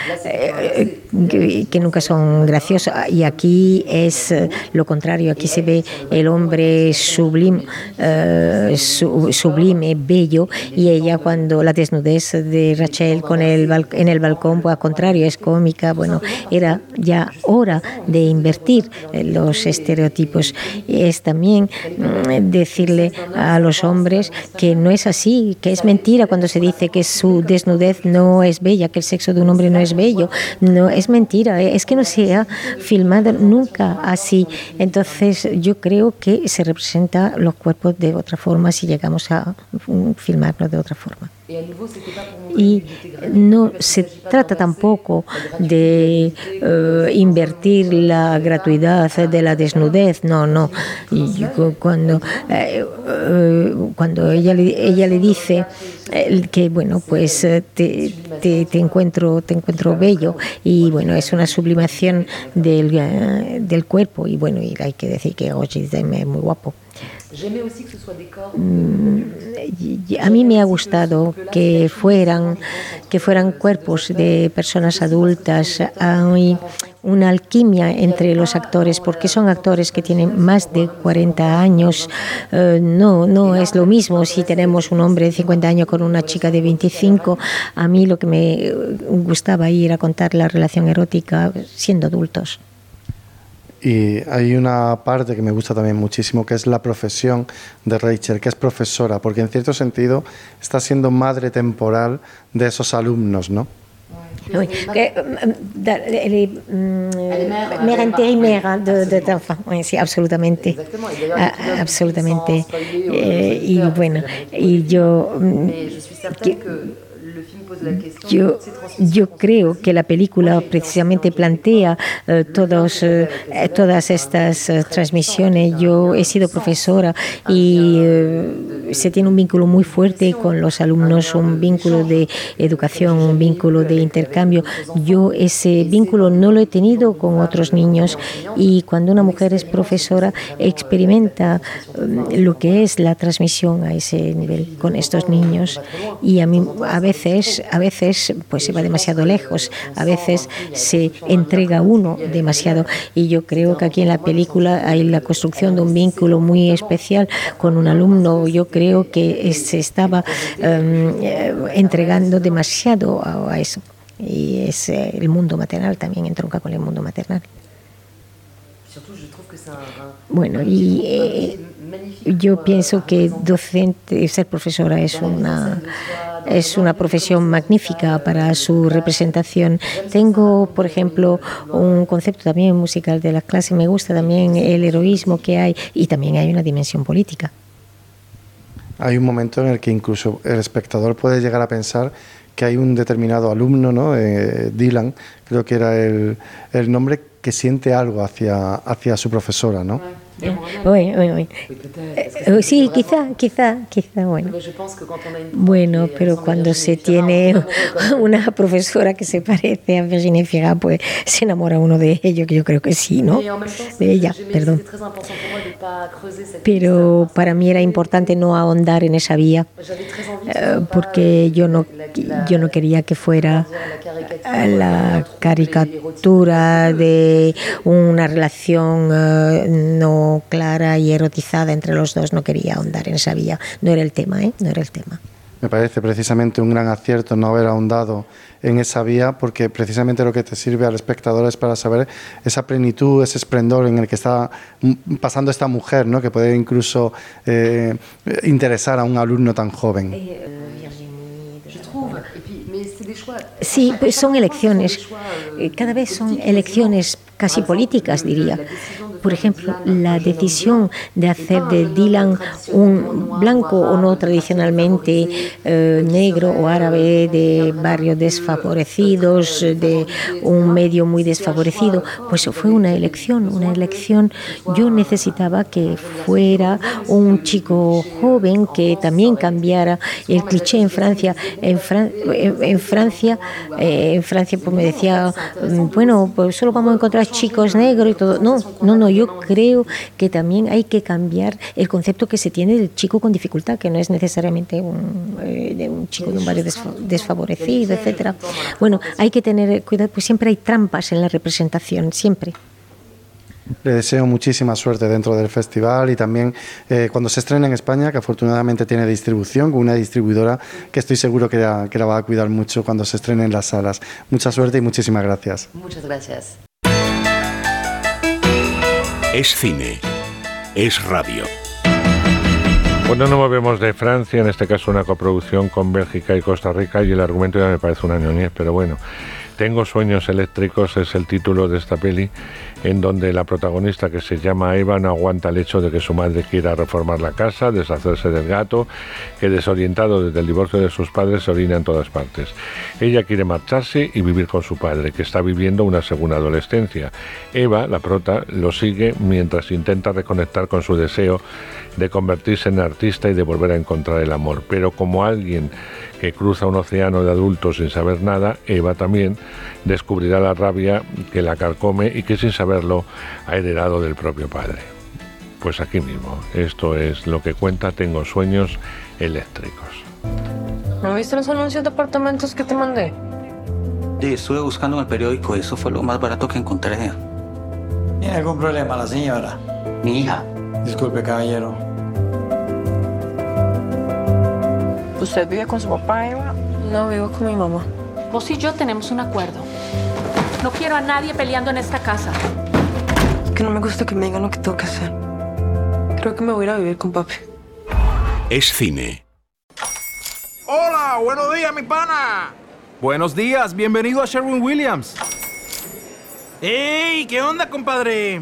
que nunca son graciosos. Y aquí es lo contrario Aquí se ve el hombre sublime, eh, sublime, bello, y ella cuando la desnudez de Rachel con el en el balcón, pues al contrario, es cómica. Bueno, era ya hora de invertir los estereotipos. Es también mm, decirle a los hombres que no es así, que es mentira cuando se dice que su desnudez no es bella, que el sexo de un hombre no es bello. No, es mentira, es que no se ha filmado nunca así. Entonces, yo creo que se representa los cuerpos de otra forma si llegamos a filmarlos de otra forma. Y no se trata tampoco de eh, invertir la gratuidad de la desnudez, no, no. Cuando, eh, eh, cuando ella, le, ella le dice que, bueno, pues te, te, encuentro, te encuentro bello y, bueno, es una sublimación del, del cuerpo y, bueno, y hay que decir que Roger es muy guapo. Mm, a mí me ha gustado que fueran, que fueran cuerpos de personas adultas. Hay una alquimia entre los actores, porque son actores que tienen más de 40 años. Eh, no, no es lo mismo si tenemos un hombre de 50 años con una chica de 25. A mí lo que me gustaba ir a contar la relación erótica siendo adultos. Y hay una parte que me gusta también muchísimo, que es la profesión de Rachel, que es profesora, porque en cierto sentido está siendo madre temporal de esos alumnos, ¿no? Oui, que, da, les, mm, mère de, de enfant, oui, sí, absolutamente, Ah, absolutamente. Eh, y bueno, y yo, mm, que- yo, yo creo que la película precisamente plantea eh, todos, eh, todas estas eh, transmisiones. Yo he sido profesora y eh, se tiene un vínculo muy fuerte con los alumnos, un vínculo de educación, un vínculo de intercambio. Yo ese vínculo no lo he tenido con otros niños. y cuando una mujer es profesora experimenta mm, lo que es la transmisión a ese nivel con estos niños. y a mí a veces a veces pues se va demasiado lejos a veces se entrega uno demasiado. Y yo creo que aquí en la película hay la construcción de un vínculo muy especial con un alumno. Yo creo que se estaba eh, entregando demasiado a, a eso. Y es eh, el mundo maternal también entronca con el mundo maternal. Bueno, y eh, yo pienso que docente, ser profesora es una, es una profesión magnífica para su representación. Tengo, por ejemplo, un concepto también musical de la clase, me gusta también el heroísmo que hay y también hay una dimensión política. Hay un momento en el que incluso el espectador puede llegar a pensar que hay un determinado alumno, ¿no? Eh, Dylan, creo que era el, el nombre, que siente algo hacia, hacia su profesora, ¿no? Oui, oui, oui. Eh, sí, quizá, quizá, quizá, bueno. Bueno, pero cuando se tiene una profesora que se parece a Virginie Fira, pues se enamora uno de ello, que yo creo que sí, ¿no? De ella, perdón. Pero para mí era importante no ahondar en esa vía, eh, porque yo no, yo no quería que fuera la caricatura de una relación eh, clara y erotizada entre los dos. No quería ahondar en esa vía. No era el tema, ¿eh? No era el tema. Me parece precisamente un gran acierto no haber ahondado en esa vía porque precisamente lo que te sirve al espectador es para saber esa plenitud, ese esplendor en el que está pasando esta mujer, ¿no? que puede incluso eh, interesar a un alumno tan joven. Sí, pues son elecciones. Eh, Cada vez son elecciones casi políticas, diría. Por ejemplo, la decisión de hacer de Dylan un blanco o no tradicionalmente eh, negro o árabe de barrios desfavorecidos, de un medio muy desfavorecido, pues fue una elección, una elección. Yo necesitaba que fuera un chico joven que también cambiara el cliché en Francia. En, Fran- en- Francia, eh, en Francia pues me decía, mm, bueno, pues solo vamos a encontrar chicos negros y todo. No, no, no, yo creo que también hay que cambiar el concepto que se tiene del chico con dificultad, que no es necesariamente un, eh, de un chico de un barrio desfa- desfavorecido, etcétera. Bueno, hay que tener cuidado, pues siempre hay trampas en la representación, siempre. Le deseo muchísima suerte dentro del festival y también eh, cuando se estrene en España, que afortunadamente tiene distribución, con una distribuidora que estoy seguro que la, que la va a cuidar mucho cuando se estrene en las salas. Mucha suerte y muchísimas gracias. Muchas gracias. Es cine. Es radio. Bueno, no movemos de Francia, en este caso una coproducción con Bélgica y Costa Rica, y el argumento ya me parece una ñoñez, pero bueno. Tengo sueños eléctricos es el título de esta peli, en donde la protagonista que se llama Eva no aguanta el hecho de que su madre quiera reformar la casa, deshacerse del gato, que desorientado desde el divorcio de sus padres se orina en todas partes. Ella quiere marcharse y vivir con su padre, que está viviendo una segunda adolescencia. Eva, la prota, lo sigue mientras intenta reconectar con su deseo de convertirse en artista y de volver a encontrar el amor. Pero como alguien que cruza un océano de adultos sin saber nada, Eva también descubrirá la rabia que la carcome y que sin saberlo ha heredado del propio padre. Pues aquí mismo, esto es lo que cuenta Tengo sueños eléctricos. ¿No viste los anuncios de apartamentos que te mandé? Sí, estuve buscando en el periódico y eso fue lo más barato que encontré. ¿Tiene algún problema la señora? Mi hija. Disculpe, caballero. ¿Usted vive con su papá, Eva? No, vivo con mi mamá. Vos y yo tenemos un acuerdo. No quiero a nadie peleando en esta casa. Es que no me gusta que me digan lo que tengo que hacer. Creo que me voy a ir a vivir con papi. Es cine. Hola, buenos días, mi pana. Buenos días, bienvenido a Sherwin Williams. ¡Ey! ¿Qué onda, compadre?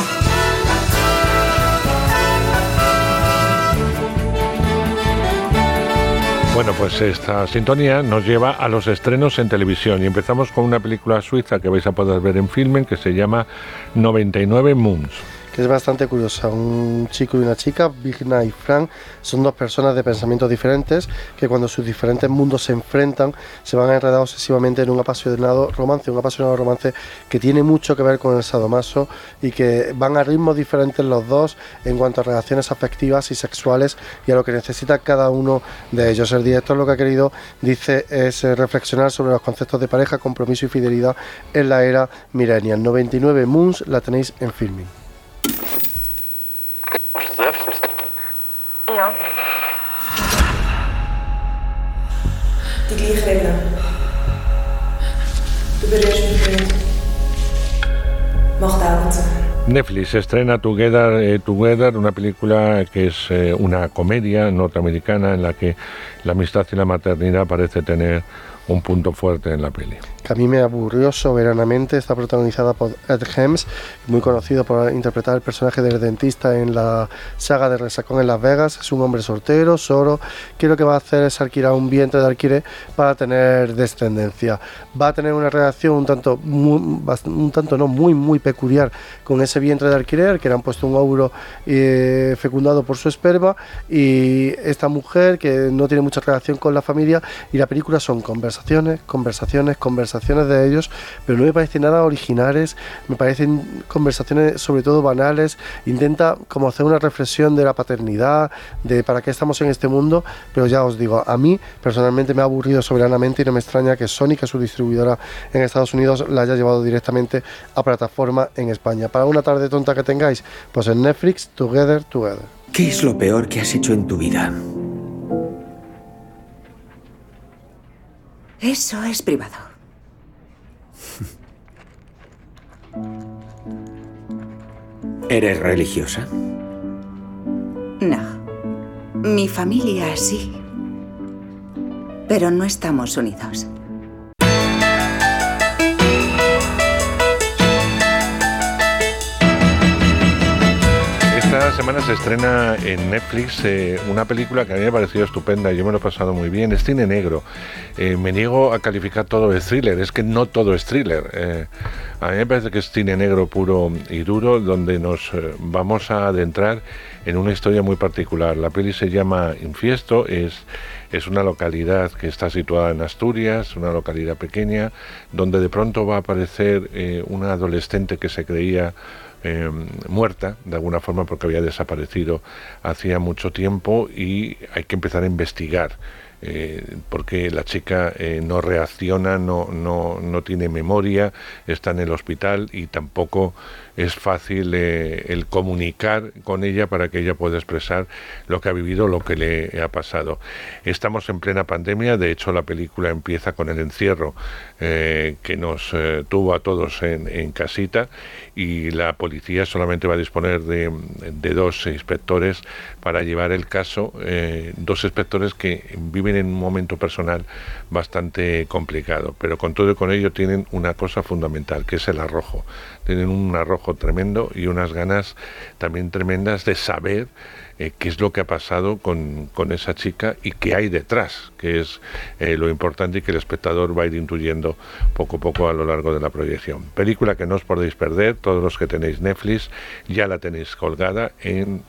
Bueno, pues esta sintonía nos lleva a los estrenos en televisión. Y empezamos con una película suiza que vais a poder ver en Filmen que se llama 99 Moons que es bastante curiosa. Un chico y una chica, Vigna y Frank, son dos personas de pensamientos diferentes que cuando sus diferentes mundos se enfrentan se van a enredar obsesivamente en un apasionado romance, un apasionado romance que tiene mucho que ver con el sadomaso y que van a ritmos diferentes los dos en cuanto a relaciones afectivas y sexuales y a lo que necesita cada uno de ellos. El director lo que ha querido, dice, es eh, reflexionar sobre los conceptos de pareja, compromiso y fidelidad en la era millennial. 99 Moons la tenéis en filming. Ja. Die gleiche Regel. Du berührst mich nicht. Mach die Augen zu. Netflix estrena Together, eh, Together, una película que es eh, una comedia norteamericana en la que la amistad y la maternidad parece tener un punto fuerte en la peli. Que a mí me aburrió soberanamente, está protagonizada por Ed Helms, muy conocido por interpretar el personaje del dentista en la saga de Resacón en Las Vegas. Es un hombre soltero, solo, que lo que va a hacer es alquilar un vientre de alquiler para tener descendencia. Va a tener una relación un tanto, un tanto no, muy, muy peculiar con ese vientre de alquiler, que le han puesto un óvulo eh, fecundado por su esperma, y esta mujer que no tiene mucha relación con la familia, y la película son conversaciones conversaciones, conversaciones, de ellos, pero no me parecen nada originales, me parecen conversaciones sobre todo banales, intenta como hacer una reflexión de la paternidad, de para qué estamos en este mundo, pero ya os digo, a mí personalmente me ha aburrido soberanamente y no me extraña que Sony, que es su distribuidora en Estados Unidos, la haya llevado directamente a plataforma en España. Para una tarde tonta que tengáis, pues en Netflix, Together, Together. ¿Qué es lo peor que has hecho en tu vida? Eso es privado. ¿Eres religiosa? No. Mi familia sí. Pero no estamos unidos. Semana se estrena en Netflix eh, una película que a mí me ha parecido estupenda, yo me lo he pasado muy bien, es cine negro. Eh, me niego a calificar todo de thriller, es que no todo es thriller. Eh, a mí me parece que es cine negro puro y duro, donde nos vamos a adentrar en una historia muy particular. La peli se llama Infiesto, es, es una localidad que está situada en Asturias, una localidad pequeña, donde de pronto va a aparecer una adolescente que se creía Em, muerta, de alguna forma, porque había desaparecido hacía mucho tiempo y hay que empezar a investigar. Eh, porque la chica eh, no reacciona, no, no, no tiene memoria, está en el hospital y tampoco es fácil eh, el comunicar con ella para que ella pueda expresar lo que ha vivido, lo que le ha pasado. Estamos en plena pandemia, de hecho la película empieza con el encierro eh, que nos eh, tuvo a todos en, casita y la policía solamente va a disponer de, dos inspectores para llevar el caso, dos inspectores que viven en un momento personal bastante complicado, pero con todo y con ello tienen una cosa fundamental, que es el arrojo. Tienen un arrojo tremendo y unas ganas también tremendas de saber eh, qué es lo que ha pasado con, esa chica y qué hay detrás, que es eh, lo importante y que el espectador va a ir intuyendo poco a poco a lo largo de la proyección. Película que no os podéis perder, todos los que tenéis Netflix ya la tenéis colgada en,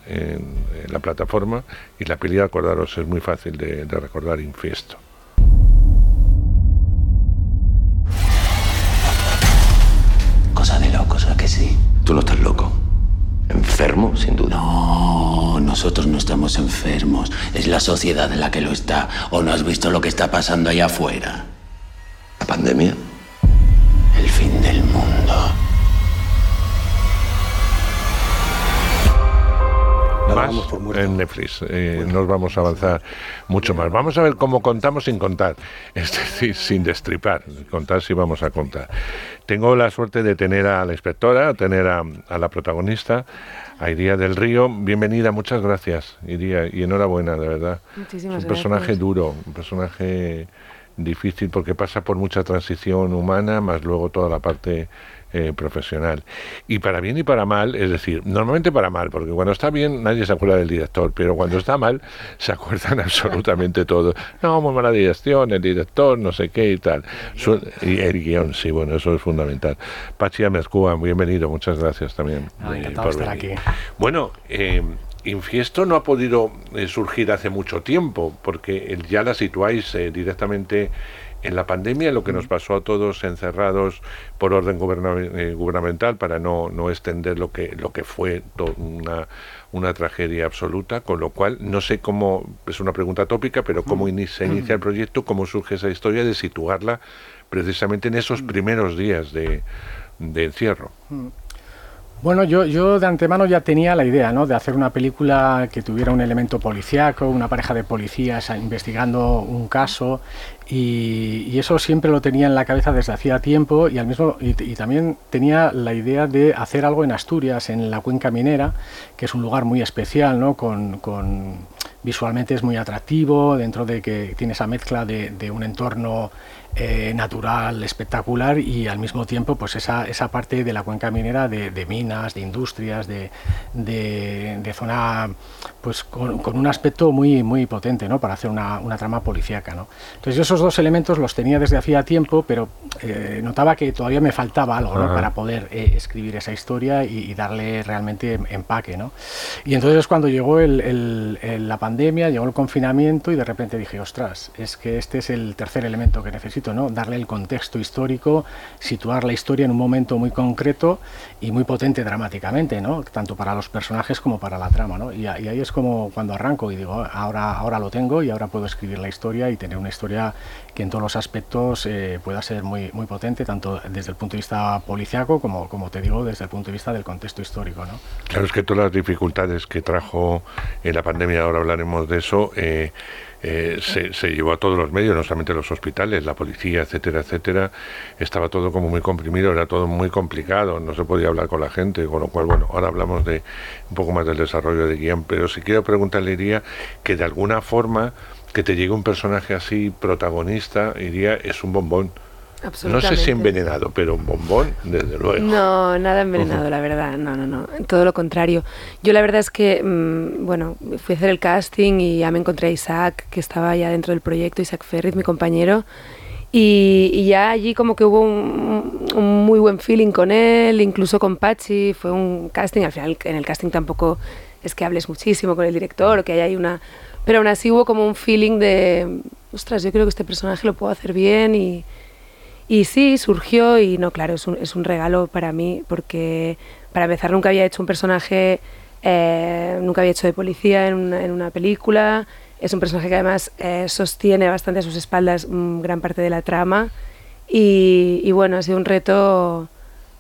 la plataforma y la peli, acordaros, es muy fácil de recordar, Infiesto. Que sí? Tú no estás loco. Enfermo, sin duda. No, nosotros no estamos enfermos. Es la sociedad la que lo está. ¿O no has visto lo que está pasando allá afuera? ¿La pandemia? El fin del mundo. más en Netflix. Eh, nos vamos a avanzar mucho más. Vamos a ver cómo contamos sin contar, es decir, sin destripar. Contar si vamos a contar. Tengo la suerte de tener a la inspectora, tener a, la protagonista, a Iría del Río. Bienvenida, muchas gracias, Iría, y enhorabuena, de verdad. Muchísimas es un personaje duro, un personaje difícil porque pasa por mucha transición humana, más luego toda la parte eh, profesional. Y para bien y para mal, es decir, normalmente para mal, porque cuando está bien nadie se acuerda del director, pero cuando está mal se acuerdan absolutamente todo. No, muy mala dirección, el director, no sé qué y tal. y el guion, sí, bueno, eso es fundamental. Pachi Amercúa, bienvenido, muchas gracias también. Eh, por estar aquí. Bueno, eh, Infiesto no ha podido surgir hace mucho tiempo, porque ya la situáis directamente en la pandemia lo que nos pasó a todos encerrados por orden eh, gubernamental para no, no extender lo que, lo que fue una, una tragedia absoluta, con lo cual no sé cómo, es una pregunta tópica, pero cómo se inicia el proyecto, cómo surge esa historia de situarla precisamente en esos primeros días de, de encierro. Bueno, yo, yo de antemano ya tenía la idea ¿no? de hacer una película que tuviera un elemento policíaco, una pareja de policías investigando un caso y, eso siempre lo tenía en la cabeza desde hacía tiempo y, al mismo, y, también tenía la idea de hacer algo en Asturias, en la cuenca minera, que es un lugar muy especial, ¿no? con, con visualmente es muy atractivo, dentro de que tiene esa mezcla de, de un entorno eh, natural espectacular y al mismo tiempo pues esa, esa parte de la cuenca minera de, minas, de industrias, de, de, zona pues con, un aspecto muy, muy potente ¿no? para hacer una, una trama policíaca. ¿no? Entonces yo esos dos elementos los tenía desde hacía tiempo, pero eh, notaba que todavía me faltaba algo para poder eh, escribir esa historia y, darle realmente empaque. ¿no? Y entonces cuando llegó el, la pandemia, llegó el confinamiento y de repente dije, ostras, es que este es el tercer elemento que necesito Darle el contexto histórico, situar la historia en un momento muy concreto y muy potente dramáticamente, ¿no? Tanto para los personajes como para la trama, ¿no? Y, ahí es como cuando arranco y digo, ahora, ahora lo tengo y ahora puedo escribir la historia y tener una historia que en todos los aspectos eh, pueda ser muy, muy potente, tanto desde el punto de vista policiaco como, como te digo, desde el punto de vista del contexto histórico, ¿no? Claro, es que todas las dificultades que trajo la pandemia, ahora hablaremos de eso, eh, eh, se, llevó a todos los medios, no solamente los hospitales, la policía, etcétera, etcétera. Estaba todo como muy comprimido, era todo muy complicado, no se podía hablar con la gente, con lo cual, bueno, ahora hablamos de un poco más del desarrollo de guion, pero si quiero preguntarle, iría que de alguna forma que te llegue un personaje así protagonista, iría, es un bombón no sé si envenenado, pero un bombón, desde luego. No, nada envenenado, la verdad. No, no, no. Todo lo contrario. Yo la verdad es que, mm, bueno, fui a hacer el casting y ya me encontré a Isaac, que estaba ya dentro del proyecto, Isaac Ferriz, mi compañero. Y, ya allí como que hubo un, muy buen feeling con él, incluso con Pachi. Fue un casting, al final en el casting tampoco es que hables muchísimo con el director o que haya una... Pero aún así hubo como un feeling de, ostras, yo creo que este personaje lo puedo hacer bien y y sí, surgió y no, claro, es un, es un regalo para mí porque para empezar nunca había hecho un personaje, eh, nunca había hecho de policía en una, en una película. Es un personaje que además eh, sostiene bastante a sus espaldas gran parte de la trama. Y, y, bueno, ha sido un reto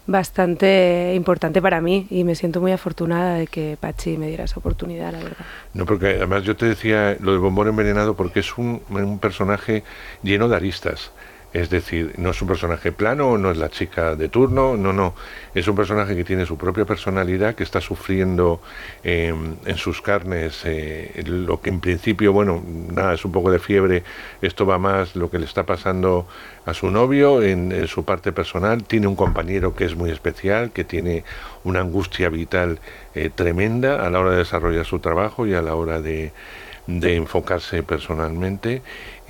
bastante importante para mí y me siento muy afortunada de que Pachi me diera esa oportunidad, la verdad. No, porque además yo te decía lo de Bombón Envenenado porque es un, un personaje lleno de aristas es decir, no es un personaje plano, no es la chica de turno, no, no. Es un personaje que tiene su propia personalidad, que está sufriendo em, en sus carnes eh, lo que en principio, bueno, nada, es un poco de fiebre. Esto va más lo que le está pasando a su novio en, su parte personal. Tiene un compañero que es muy especial, que tiene una angustia vital eh, tremenda a la hora de desarrollar su trabajo y a la hora de, de enfocarse personalmente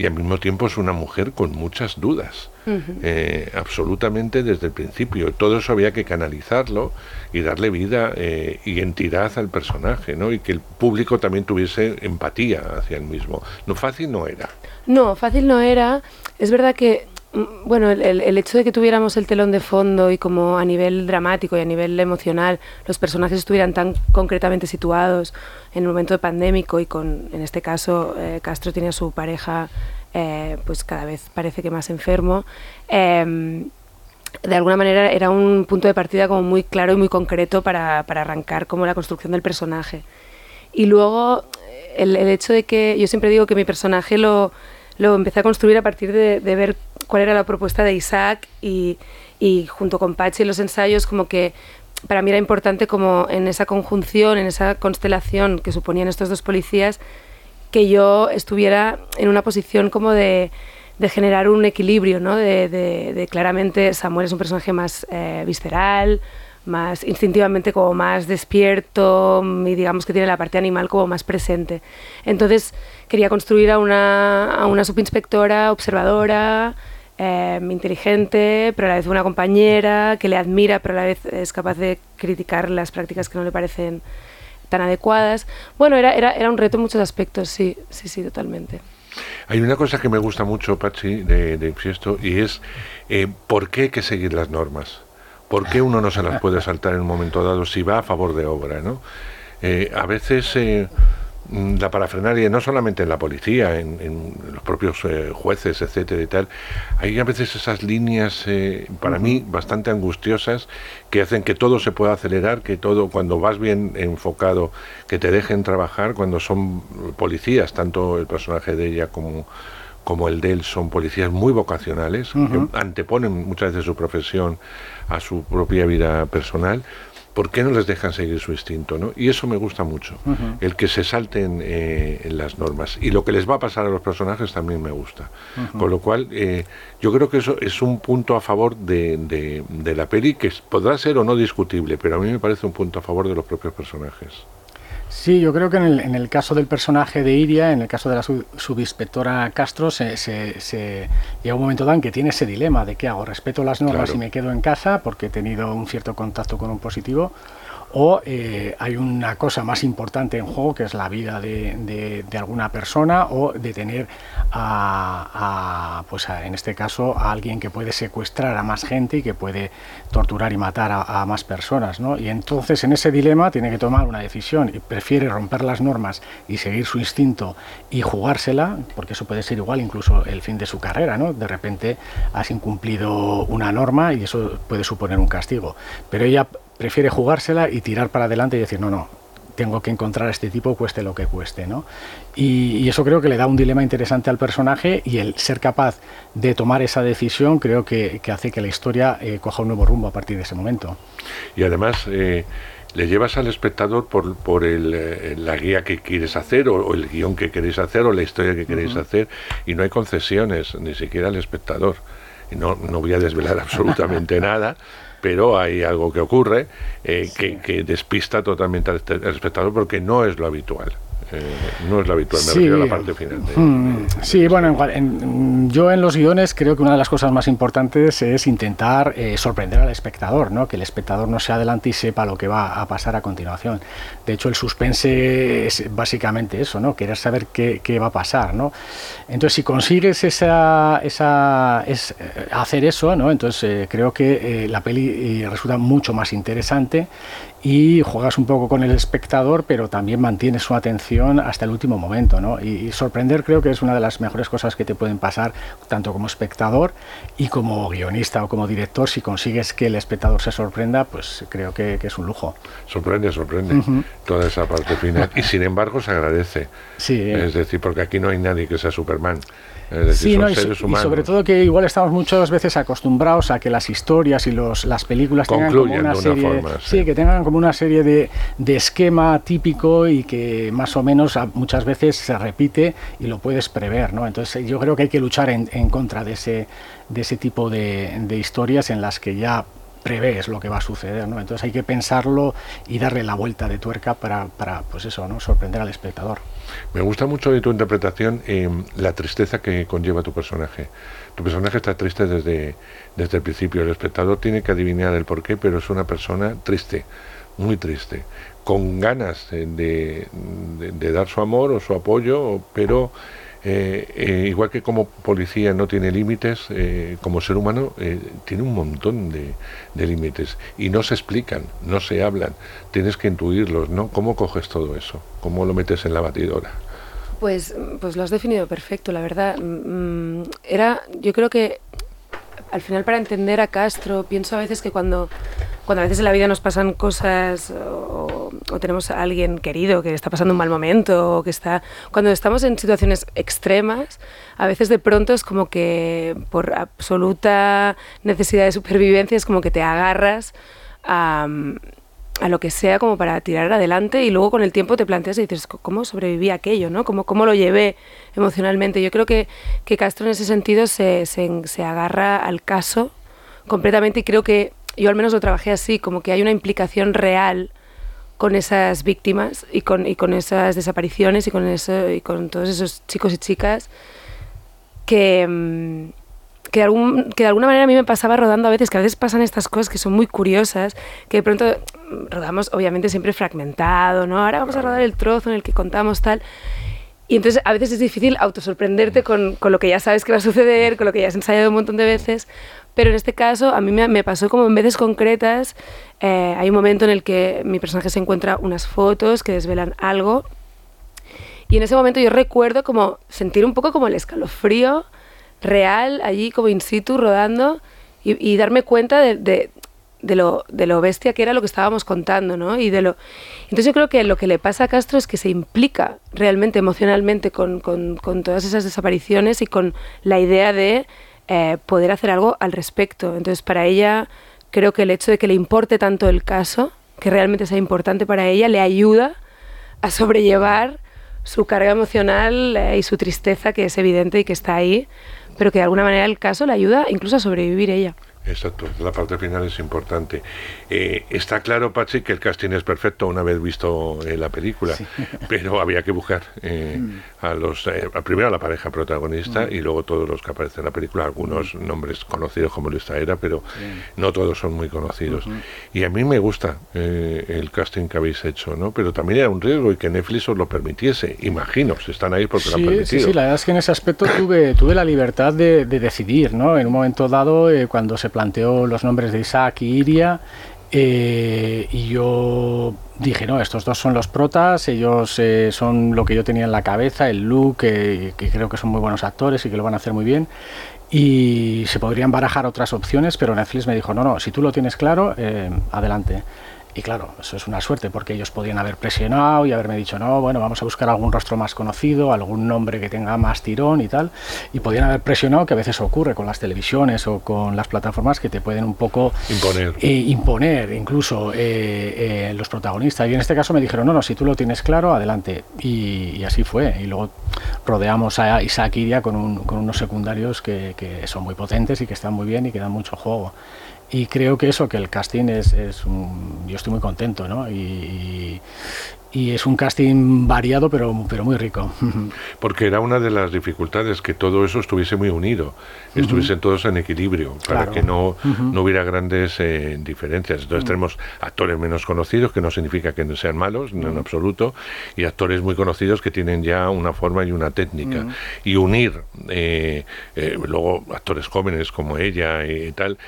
y al mismo tiempo es una mujer con muchas dudas, eh, absolutamente desde el principio. Todo eso había que canalizarlo y darle vida eh, y entidad al personaje, ¿no? Y que el público también tuviese empatía hacia el mismo. No fácil no era. No, fácil no era. Es verdad que bueno, el, el, hecho de que tuviéramos el telón de fondo y como a nivel dramático y a nivel emocional los personajes estuvieran tan concretamente situados en un momento pandémico y con, en este caso, eh, Castro tiene a su pareja, eh, pues cada vez parece que más enfermo. Em, de alguna manera era un punto de partida como muy claro y muy concreto para, para, arrancar como la construcción del personaje. Y luego el, el, hecho de que yo siempre digo que mi personaje lo, lo empecé a construir a partir de, de ver cuál era la propuesta de Isaac y, y junto con Pache y los ensayos como que para mí era importante como en esa conjunción, en esa constelación que suponían estos dos policías, que yo estuviera en una posición como de, de generar un equilibrio, ¿no? De, de, de, claramente Samuel es un personaje más eh, visceral, más instintivamente como más despierto y digamos que tiene la parte animal como más presente. Entonces quería construir a una, a una subinspectora observadora, eh, inteligente, pero a la vez una compañera que le admira, pero a la vez es capaz de criticar las prácticas que no le parecen tan adecuadas. Bueno, era, era, era un reto en muchos aspectos, sí, sí, sí, totalmente. Hay una cosa que me gusta mucho, Pachi, de, de y es eh, por qué hay que seguir las normas. ¿Por qué uno no se las puede saltar en un momento dado si va a favor de obra? ¿no? Eh, a veces eh, la parafernalia, no solamente en la policía, en, en los propios eh, jueces, etcétera y tal, hay a veces esas líneas, eh, para uh -huh. mí, bastante angustiosas, que hacen que todo se pueda acelerar, que todo, cuando vas bien enfocado, que te dejen trabajar, cuando son policías, tanto el personaje de ella como como el de él son policías muy vocacionales, uh -huh. que anteponen muchas veces su profesión a su propia vida personal, ¿por qué no les dejan seguir su instinto? ¿no? Y eso me gusta mucho, uh -huh. el que se salten eh, en las normas. Y lo que les va a pasar a los personajes también me gusta. Uh -huh. Con lo cual, eh, yo creo que eso es un punto a favor de, de, de la peli que podrá ser o no discutible, pero a mí me parece un punto a favor de los propios personajes. Sí, yo creo que en el, en el, caso del personaje de Iria, en el caso de la sub, subinspectora Castro, se, se, se, llega un momento dado en que tiene ese dilema de qué hago, respeto las normas claro. y me quedo en casa porque he tenido un cierto contacto con un positivo, o eh, hay una cosa más importante en juego que es la vida de, alguna persona o de tener a, a pues a, en este caso a alguien que puede secuestrar a más gente y que puede torturar y matar a, a, más personas ¿no? y entonces en ese dilema tiene que tomar una decisión y prefiere romper las normas y seguir su instinto y jugársela porque eso puede ser igual incluso el fin de su carrera ¿no? de repente has incumplido una norma y eso puede suponer un castigo pero ella prefiere jugársela y tirar para adelante y decir, no, no, tengo que encontrar a este tipo cueste lo que cueste, ¿no? Y, y, eso creo que le da un dilema interesante al personaje y el ser capaz de tomar esa decisión creo que, que hace que la historia eh, coja un nuevo rumbo a partir de ese momento. Y además... Eh le llevas al espectador por, por el, eh, la guía que quieres hacer o, o, el guion que queréis hacer o la historia que queréis uh -huh. hacer y no hay concesiones, ni siquiera al espectador. No, no voy a desvelar absolutamente nada, pero hay algo que ocurre eh, sí. que, que, despista totalmente al, al, espectador porque no es lo habitual. Eh, no es lo habitual, me sí. refiero a la parte final. De, mm, de, sí, bueno, en, en, yo en los guiones creo que una de las cosas más importantes es intentar eh, sorprender al espectador, ¿no? que el espectador no se adelante y sepa lo que va a pasar a continuación. De hecho, el suspense es básicamente eso, ¿no? querer saber qué, qué va a pasar. ¿no? Entonces, si consigues esa, esa, es, eh, hacer eso, ¿no? entonces eh, creo que la peli resulta mucho más interesante y juegas un poco con el espectador, pero también mantienes su atención hasta el último momento, ¿no? Y, y, sorprender creo que es una de las mejores cosas que te pueden pasar, tanto como espectador y como guionista o como director. Si consigues que el espectador se sorprenda, pues creo que, que es un lujo. Sorprende, sorprende uh -huh. toda esa parte final. Y sin embargo se agradece. Sí. Es decir, porque aquí no hay nadie que sea Superman. Es decir, sí, no, y, y, sobre todo que igual estamos muchas veces acostumbrados a que las historias y los, las películas tengan como una, una serie, forma, sí. sí. que tengan como una serie de, de, esquema típico y que más o menos muchas veces se repite y lo puedes prever, ¿no? Entonces yo creo que hay que luchar en, en contra de ese, de ese tipo de, de historias en las que ya prevés lo que va a suceder, ¿no? Entonces hay que pensarlo y darle la vuelta de tuerca para, para pues eso, ¿no? sorprender al espectador. Me gusta mucho de tu interpretación eh, la tristeza que conlleva tu personaje. Tu personaje está triste desde, desde el principio. El espectador tiene que adivinar el porqué, pero es una persona triste, muy triste, con ganas de, de, de dar su amor o su apoyo, pero eh, eh, igual que como policía no tiene límites, eh, como ser humano eh, tiene un montón de, de límites y no se explican, no se hablan, tienes que intuirlos, ¿no? ¿Cómo coges todo eso? ¿Cómo lo metes en la batidora? Pues, pues lo has definido perfecto, la verdad. Mm, era, yo creo que al final para entender a Castro, pienso a veces que cuando, cuando a veces en la vida nos pasan cosas o, tenemos a alguien querido que está pasando un mal momento o que está... Cuando estamos en situaciones extremas, a veces de pronto es como que por absoluta necesidad de supervivencia es como que te agarras a a lo que sea como para tirar adelante y luego con el tiempo te planteas y dices, ¿cómo sobreviví aquello? ¿no? ¿Cómo, ¿Cómo lo llevé emocionalmente? Yo creo que, que Castro en ese sentido se, se, se, agarra al caso completamente y creo que yo al menos lo trabajé así, como que hay una implicación real con esas víctimas y con, y con esas desapariciones y con, eso, y con todos esos chicos y chicas que... Mm, que de, algún, que de alguna manera a mí me pasaba rodando a veces, que a veces pasan estas cosas que son muy curiosas, que de pronto rodamos obviamente siempre fragmentado, ¿no? Ahora vamos a rodar el trozo en el que contamos tal. Y entonces a veces es difícil autosorprenderte con, con lo que ya sabes que va a suceder, con lo que ya has ensayado un montón de veces. Pero en este caso a mí me, me pasó como en veces concretas. Eh, hay un momento en el que mi personaje se encuentra unas fotos que desvelan algo. Y en ese momento yo recuerdo como sentir un poco como el escalofrío real allí como in situ rodando y, darme cuenta de, de, lo, de lo bestia que era lo que estábamos contando, ¿no? Y de lo... Entonces yo creo que lo que le pasa a Castro es que se implica realmente emocionalmente con, con, con todas esas desapariciones y con la idea de eh, poder hacer algo al respecto. Entonces para ella creo que el hecho de que le importe tanto el caso, que realmente sea importante para ella, le ayuda a sobrellevar su carga emocional eh, y su tristeza, que es evidente y que está ahí, pero que de alguna manera el caso le ayuda incluso a sobrevivir ella. Exacto, la parte final es importante. Eh, está claro, Pachi, que el casting es perfecto una vez visto eh, la película, pero había que buscar eh, mm. a los primero a la pareja protagonista mm. y luego todos los que aparecen en la película, algunos mm. nombres conocidos como Luis Era, pero no todos son muy conocidos. Y a mí me gusta el casting que habéis hecho, ¿no? Pero también era un riesgo y que Netflix os lo permitiese. Imagino, si están ahí porque lo han permitido. Sí, sí, la verdad es que en ese aspecto tuve, tuve la libertad de, de decidir, ¿no? En un momento dado, cuando se planteó los nombres de Isaac y Iria. Eh, y yo dije, no, estos dos son los protas, ellos eh, son lo que yo tenía en la cabeza, el look, que creo que son muy buenos actores y que lo van a hacer muy bien. Y se podrían barajar otras opciones, pero Netflix me dijo, no, no, si tú lo tienes claro, eh, adelante. Y claro, eso es una suerte porque ellos podían haber presionado y haberme dicho, no, bueno, vamos a buscar algún rostro más conocido, algún nombre que tenga más tirón y tal. Y podían haber presionado, que a veces ocurre con las televisiones o con las plataformas que te pueden un poco imponer, eh, imponer incluso eh, eh, los protagonistas. Y en este caso me dijeron, no, no, si tú lo tienes claro, adelante. Y, así fue. Y luego rodeamos a Isaac Iria con, con unos secundarios que, que son muy potentes y que están muy bien y que dan mucho juego y creo que eso, que el casting es, es un, yo estoy muy contento, ¿no? Y, y es un casting variado pero, pero muy rico. Porque era una de las dificultades, que todo eso estuviese muy unido, estuviesen todos en equilibrio, para que no, no hubiera grandes eh, diferencias. Entonces tenemos actores menos conocidos, que no significa que no sean malos, en absoluto, y actores muy conocidos que tienen ya una forma y una técnica. Y unir, eh, eh, luego actores jóvenes como ella y tal,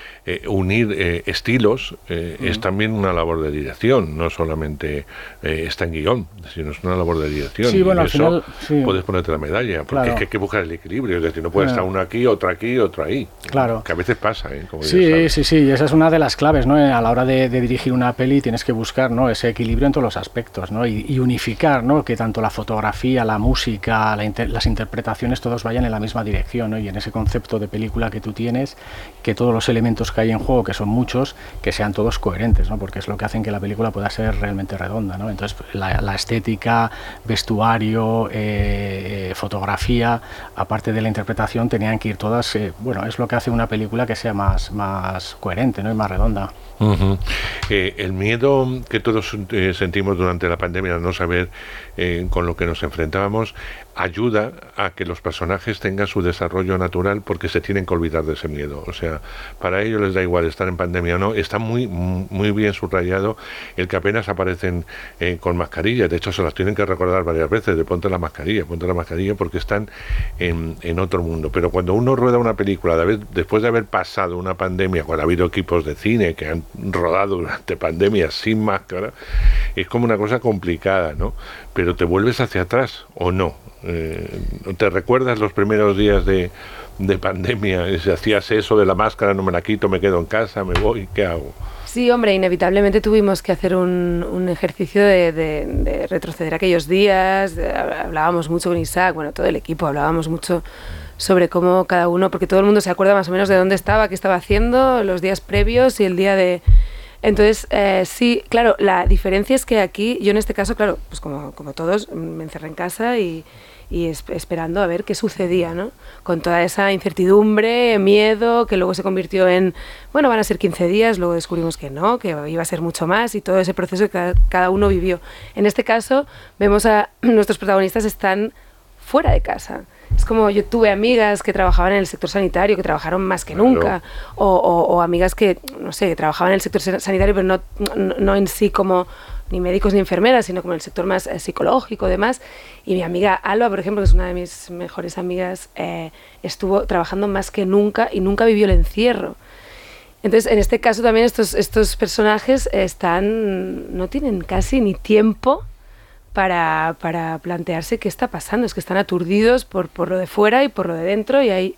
unir estilos es también una labor de dirección, no solamente está en guion, sino es una labor de dirección. Sí, bueno, y eso puedes ponerte la medalla, porque es que hay que buscar el equilibrio, es decir, no puede estar uno aquí, otro aquí, otro ahí. Claro. Que a veces pasa, ¿eh? sí, sí, sí, y esa es una de las claves, ¿no? A la hora de, dirigir una peli tienes que buscar, ¿no? Ese equilibrio en todos los aspectos, ¿no? Y, unificar, ¿no? Que tanto la fotografía, la música, las interpretaciones, todos vayan en la misma dirección, ¿no? Y en ese concepto de película que tú tienes, que todos los elementos que hay en juego, que son muchos, que sean todos coherentes, ¿no? Porque es lo que hacen que la película pueda ser realmente redonda, ¿no? Entonces, la, estética, vestuario, eh, eh, fotografía, aparte de la interpretación, tenían que ir todas, eh, bueno, es lo que hace una película que sea más, más coherente ¿no? y más redonda. el miedo que todos sentimos durante la pandemia, no saber con lo que nos enfrentábamos, ayuda a que los personajes tengan su desarrollo natural porque se tienen que olvidar de ese miedo. O sea, para ellos les da igual estar en pandemia o no. Está muy, muy bien subrayado el que apenas aparecen con más mascarilla, de hecho se las tienen que recordar varias veces, de ponte la mascarilla, ponte la mascarilla porque están en, en otro mundo. Pero cuando uno rueda una película, después de haber pasado una pandemia, cuando ha habido equipos de cine que han rodado durante pandemias sin máscara, es como una cosa complicada, ¿no? Pero te vuelves hacia atrás o no. Eh, ¿Te recuerdas los primeros días de, de pandemia? Si hacías eso de la máscara, no me la quito, me quedo en casa, me voy, ¿qué hago? Sí, hombre, inevitablemente tuvimos que hacer un, un ejercicio de, de, retroceder aquellos días. hablábamos mucho con Isaac, bueno, todo el equipo, hablábamos mucho sobre cómo cada uno, porque todo el mundo se acuerda más o menos de dónde estaba, qué estaba haciendo, los días previos y el día de... Entonces, eh, sí, claro, la diferencia es que aquí, yo en este caso, claro, pues como, como todos, me encerré en casa y, esperando a ver qué sucedía, ¿no? Con toda esa incertidumbre, miedo, que luego se convirtió en, bueno, van a ser 15 días, luego descubrimos que no, que iba a ser mucho más y todo ese proceso que cada, uno vivió. En este caso, vemos a nuestros protagonistas están fuera de casa. Es como yo tuve amigas que trabajaban en el sector sanitario, que trabajaron más que nunca, o, amigas que, no sé, trabajaban en el sector sanitario, pero no, no en sí como ni médicos ni enfermeras, sino como el sector más eh, psicológico, demás. Y mi amiga Alba, por ejemplo, que es una de mis mejores amigas, eh, estuvo trabajando más que nunca y nunca vivió el encierro. Entonces, en este caso también estos, estos personajes están, no tienen casi ni tiempo para, para, plantearse qué está pasando. Es que están aturdidos por, por lo de fuera y por lo de dentro. Y, ahí,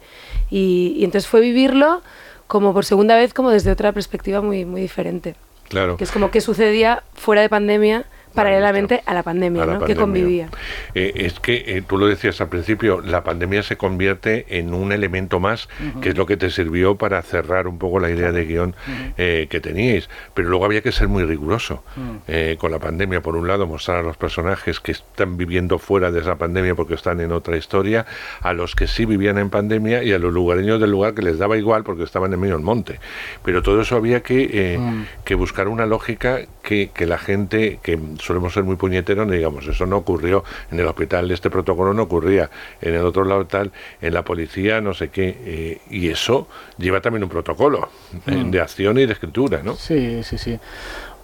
y, y entonces fue vivirlo como por segunda vez, como desde otra perspectiva muy, muy diferente. Claro. Que es como que sucedía fuera de pandemia paralelamente a la pandemia, ¿no? que convivía. Eh, es que eh, tú lo decías al principio, la pandemia se convierte en un elemento más, que es lo que te sirvió para cerrar un poco la idea de guion eh, que teníais. Pero luego había que ser muy riguroso con la pandemia. Por un lado, mostrar a los personajes que están viviendo fuera de esa pandemia porque están en otra historia, a los que sí vivían en pandemia y a los lugareños del lugar que les daba igual porque estaban en medio del monte. Pero todo eso había que, que buscar una lógica que, que la gente que solemos ser muy puñeteros, digamos, eso no ocurrió en el hospital, este protocolo no ocurría, en el otro lado tal, en la policía, no sé qué, eh, y eso lleva también un protocolo eh, mm. de acción y de escritura, ¿no? Sí, sí, sí.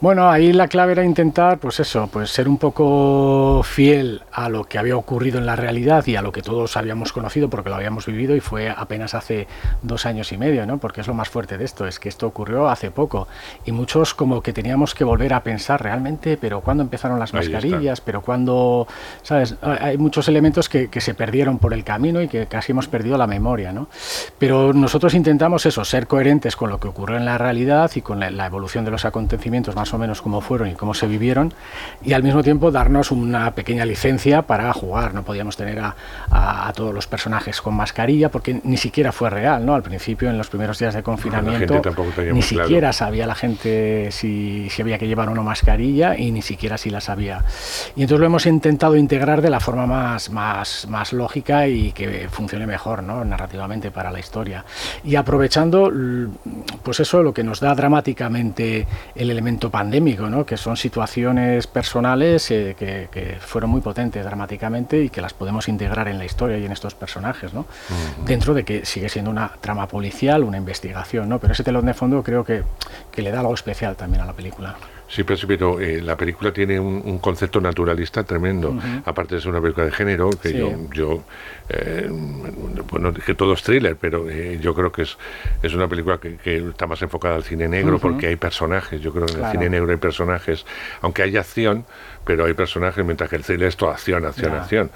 Bueno, ahí la clave era intentar, pues eso, pues ser un poco fiel a lo que había ocurrido en la realidad y a lo que todos habíamos conocido porque lo habíamos vivido y fue apenas hace dos años y medio, ¿no? Porque es lo más fuerte de esto, es que esto ocurrió hace poco y muchos como que teníamos que volver a pensar realmente, pero cuándo empezaron las mascarillas, pero cuándo, ¿sabes? Hay muchos elementos que, que, se perdieron por el camino y que casi hemos perdido la memoria, ¿no? Pero nosotros intentamos eso, ser coherentes con lo que ocurrió en la realidad y con la, la evolución de los acontecimientos más o menos cómo fueron y cómo se vivieron, y al mismo tiempo darnos una pequeña licencia para jugar. No podíamos tener a, a, todos los personajes con mascarilla porque ni siquiera fue real, ¿no? Al principio, en los primeros días de confinamiento, ni siquiera sabía la gente si, si había que llevar no mascarilla y ni siquiera si la sabía. Y entonces lo hemos intentado integrar de la forma más, más, más lógica y que funcione mejor, ¿no? Narrativamente para la historia. Y aprovechando, pues eso, lo que nos da dramáticamente el elemento pandémico, ¿no? que son situaciones personales eh, que, fueron muy potentes dramáticamente y que las podemos integrar en la historia y en estos personajes, ¿no? dentro de que sigue siendo una trama policial, una investigación, ¿no? pero ese telón de fondo creo que, que le da algo especial también a la película. Sí, pero, eh, la película tiene un, concepto naturalista tremendo. Aparte de ser una película de género, que yo, yo eh, bueno, que todo es thriller, pero eh, yo creo que es, es una película que, está más enfocada al cine negro porque hay personajes. Yo creo que en el cine negro hay personajes, aunque hay acción, pero hay personajes, mientras que el thriller es toda acción, acción, acción.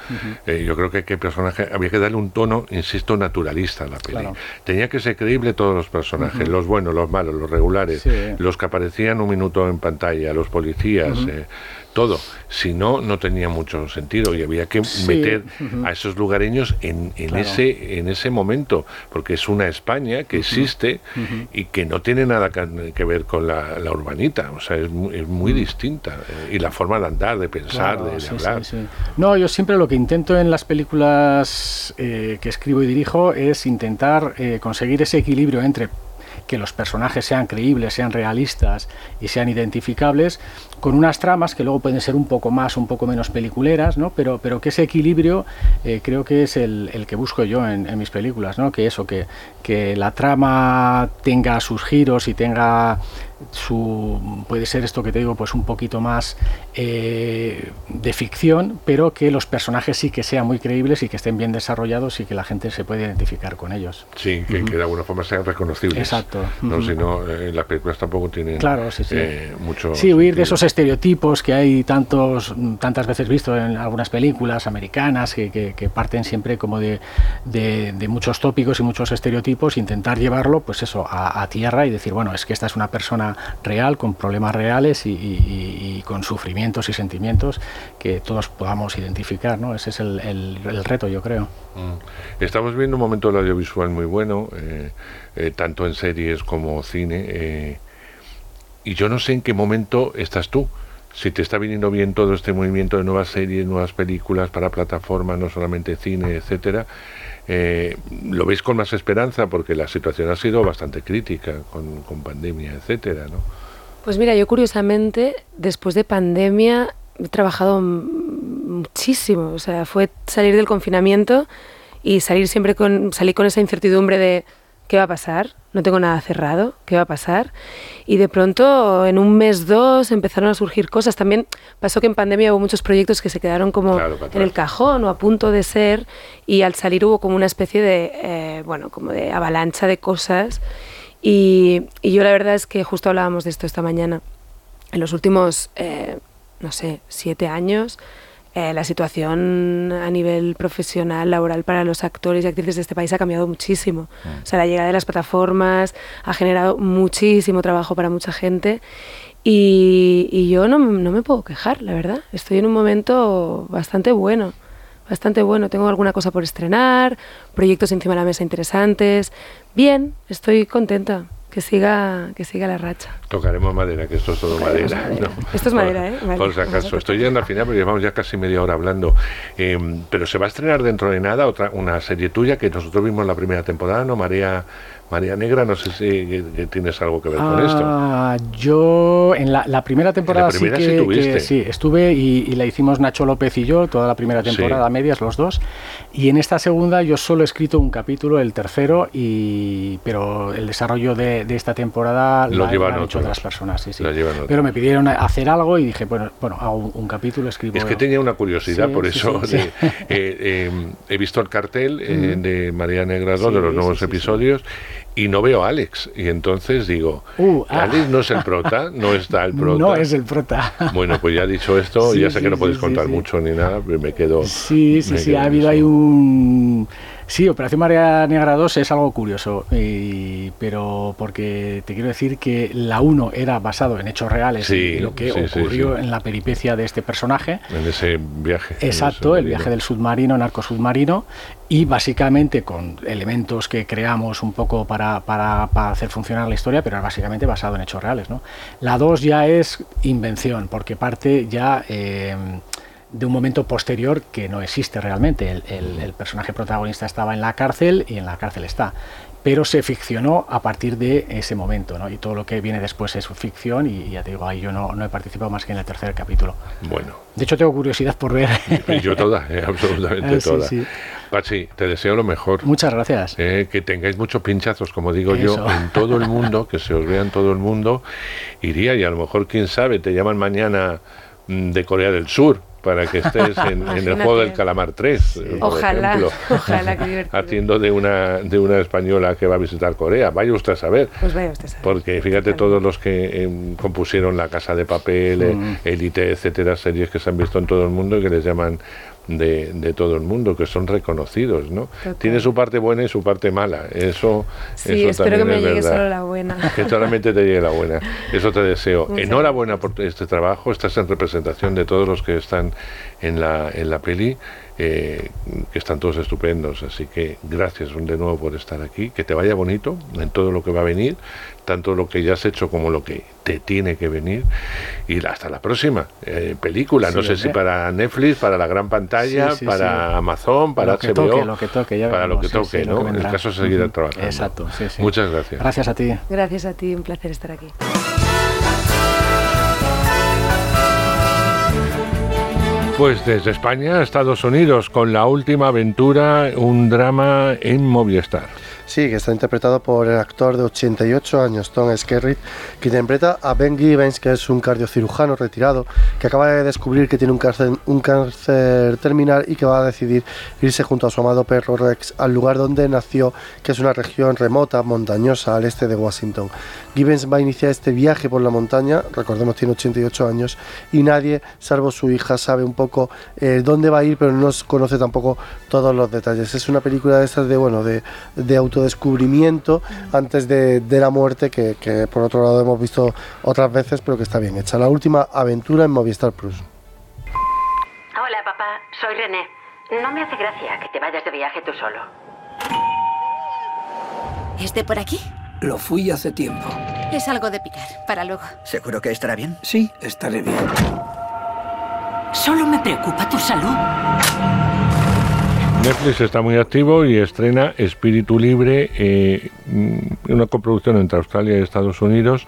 Eh, yo creo que, que personaje, había que darle un tono, insisto, naturalista a la peli. Tenía que ser creíble todos los personajes, los buenos, los malos, los regulares, los que aparecían un minuto en pantalla, los policías, todo. Si no, no tenía mucho sentido y había que meter a esos lugareños en, ese, en ese momento, porque es una España que existe y que no tiene nada que ver con la, urbanita, o sea, es muy, distinta. Eh, y la forma de andar, de pensar, de, hablar. No, yo siempre lo que intento en las películas eh, que escribo y dirijo es intentar eh, conseguir ese equilibrio entre que los personajes sean creíbles, sean realistas y sean identificables, con unas tramas que luego pueden ser un poco más, un poco menos peliculeras, ¿no? pero, pero que ese equilibrio eh, creo que es el, el, que busco yo en, en, mis películas, ¿no? que eso, que, que la trama tenga sus giros y tenga su, puede ser esto que te digo, pues un poquito más eh, de ficción, pero que los personajes sí que sean muy creíbles y que estén bien desarrollados y que la gente se pueda identificar con ellos. Sí, que, de alguna forma sean reconocibles. Exacto. ¿no? Si no, eh, las películas tampoco tienen claro, sí, sí. Eh, mucho. Sí, huir de esos estereotipos que hay tantos, tantas veces visto en algunas películas americanas que, que, parten siempre como de, de, muchos tópicos y muchos estereotipos, intentar llevarlo, pues eso, a, a tierra y decir, bueno, es que esta es una persona real, con problemas reales y, con sufrimientos y sentimientos que todos podamos identificar, ¿no? Ese es el, reto, yo creo. Mm. Estamos viendo un momento del audiovisual muy bueno, eh, eh, tanto en series como cine, eh, y yo no sé en qué momento estás tú si te está viniendo bien todo este movimiento de nuevas series, nuevas películas para plataformas, no solamente cine, etcétera, eh, lo veis con más esperanza porque la situación ha sido bastante crítica con, con pandemia, etcétera, ¿no? Pues mira, yo curiosamente, después de pandemia, he trabajado muchísimo. O sea, fue salir del confinamiento y salir siempre con, salir con esa incertidumbre de ¿qué va a pasar? No tengo nada cerrado, ¿qué va a pasar? Y de pronto, en un mes, dos, empezaron a surgir cosas. También pasó que en pandemia hubo muchos proyectos que se quedaron como en el cajón o a punto de ser, y al salir hubo como una especie de, eh, bueno, como de avalancha de cosas. Y, yo la verdad es que justo hablábamos de esto esta mañana. En los últimos, eh, no sé, siete años, eh, la situación a nivel profesional, laboral para los actores y actrices de este país ha cambiado muchísimo. Mm. O sea, la llegada de las plataformas ha generado muchísimo trabajo para mucha gente y, yo no, no, me puedo quejar, la verdad. Estoy en un momento bastante bueno, bastante bueno. Tengo alguna cosa por estrenar, proyectos encima de la mesa interesantes. Bien, estoy contenta que siga, que siga la racha. Tocaremos madera, que esto es todo madera. Esto es madera, ¿eh? Por si acaso. Estoy llegando al final porque llevamos ya casi media hora hablando. Em, pero se va a estrenar dentro de nada otra una serie tuya que nosotros vimos la primera temporada, ¿no? María María Negra, no sé si tienes algo que ver con esto. Ah, yo en la, primera temporada sí que, sí, estuve y, la hicimos Nacho López y yo, toda la primera temporada, medias los dos. Y en esta segunda yo solo he escrito un capítulo, el tercero, y pero el desarrollo de, esta temporada lo, llevan hecho otras personas, sí, sí. Pero me pidieron hacer algo y dije, bueno, bueno hago un, capítulo, escribo. Es que tenía una curiosidad, por eso eh, eh, he visto el cartel eh, de María Negra 2 de los nuevos episodios y no veo a Alex. Y entonces digo, uh, ah. Alex no es el prota, no está el prota. No es el prota. Bueno, pues ya dicho esto, ya sé que no puedes contar mucho ni nada, pero me quedo. Sí, sí, sí, ha habido ahí un Sí, Operación María Negra 2 es algo curioso, pero porque te quiero decir que la 1 era basado en hechos reales, y lo que ocurrió en la peripecia de este personaje. En ese viaje. Exacto, el viaje del submarino, narcosubmarino, y básicamente con elementos que creamos un poco para, para, hacer funcionar la historia, pero básicamente basado en hechos reales. ¿no? La 2 ya es invención, porque parte ya... Eh, de un momento posterior que no existe realmente. El, personaje protagonista estaba en la cárcel y en la cárcel está. Pero se ficcionó a partir de ese momento, ¿no? Y todo lo que viene después es ficción y ya te digo, ahí yo no, no he participado más que en el tercer capítulo. Bueno. De hecho, tengo curiosidad por ver. yo toda, eh, absolutamente toda. Pachi, te deseo lo mejor. Muchas gracias. Eh, que tengáis muchos pinchazos, como digo yo, en todo el mundo, que se os vea en todo el mundo. Iría y a lo mejor, quién sabe, te llaman mañana mm, de Corea del Sur para que estés en, el juego del calamar 3, ojalá, ojalá haciendo de una de una española que va a visitar Corea. Vaya usted a saber. Pues vaya usted a saber. Porque fíjate todos los que em, compusieron La Casa de Papel, mm. Elite, etcétera, series que se han visto en todo el mundo y que les llaman de, de, todo el mundo, que son reconocidos, ¿no? Tiene su parte buena y su parte mala. Eso, sí, espero que me llegue solo la buena. Que solamente te llegue la buena. Eso te deseo. Enhorabuena por este trabajo. Estás en representación de todos los que están en la, en la peli. Eh, que están todos estupendos. Así que gracias de nuevo por estar aquí. Que te vaya bonito en todo lo que va a venir, tanto lo que ya has hecho como lo que te tiene que venir. Y hasta la próxima eh, película. no sé si para Netflix, para la gran pantalla, para Amazon, para lo HBO. Toque, lo que toque, ya para lo que toque, ¿no? en el caso de seguir trabajando. Exacto, Muchas gracias. Gracias a ti. Gracias a ti, un placer estar aquí. Pues desde España a Estados Unidos con la última aventura, un drama en Movistar. Sí, que está interpretado por el actor de 88 años, Tom Skerritt, que interpreta a Ben Gibbons, que es un cardiocirujano retirado, que acaba de descubrir que tiene un cáncer, un cáncer terminal y que va a decidir irse junto a su amado perro Rex al lugar donde nació, que es una región remota, montañosa, al este de Washington. Gibbons va a iniciar este viaje por la montaña, recordemos tiene 88 años, y nadie, salvo su hija, sabe un poco eh, dónde va a ir, pero no conoce tampoco todos los detalles. Es una película de estas de, bueno, de, de autodescubrimiento antes de, de la muerte, que, que, por otro lado hemos visto otras veces, pero que está bien hecha. La última aventura en Movistar Plus. Hola, papá, soy René. No me hace gracia que te vayas de viaje tú solo. ¿Es de por aquí? Lo fui hace tiempo. Es algo de picar, para luego. ¿Seguro que estará bien? Sí, estaré bien. Solo me preocupa tu salud. Netflix está muy activo y estrena Espíritu Libre, eh, una coproducción entre Australia y Estados Unidos,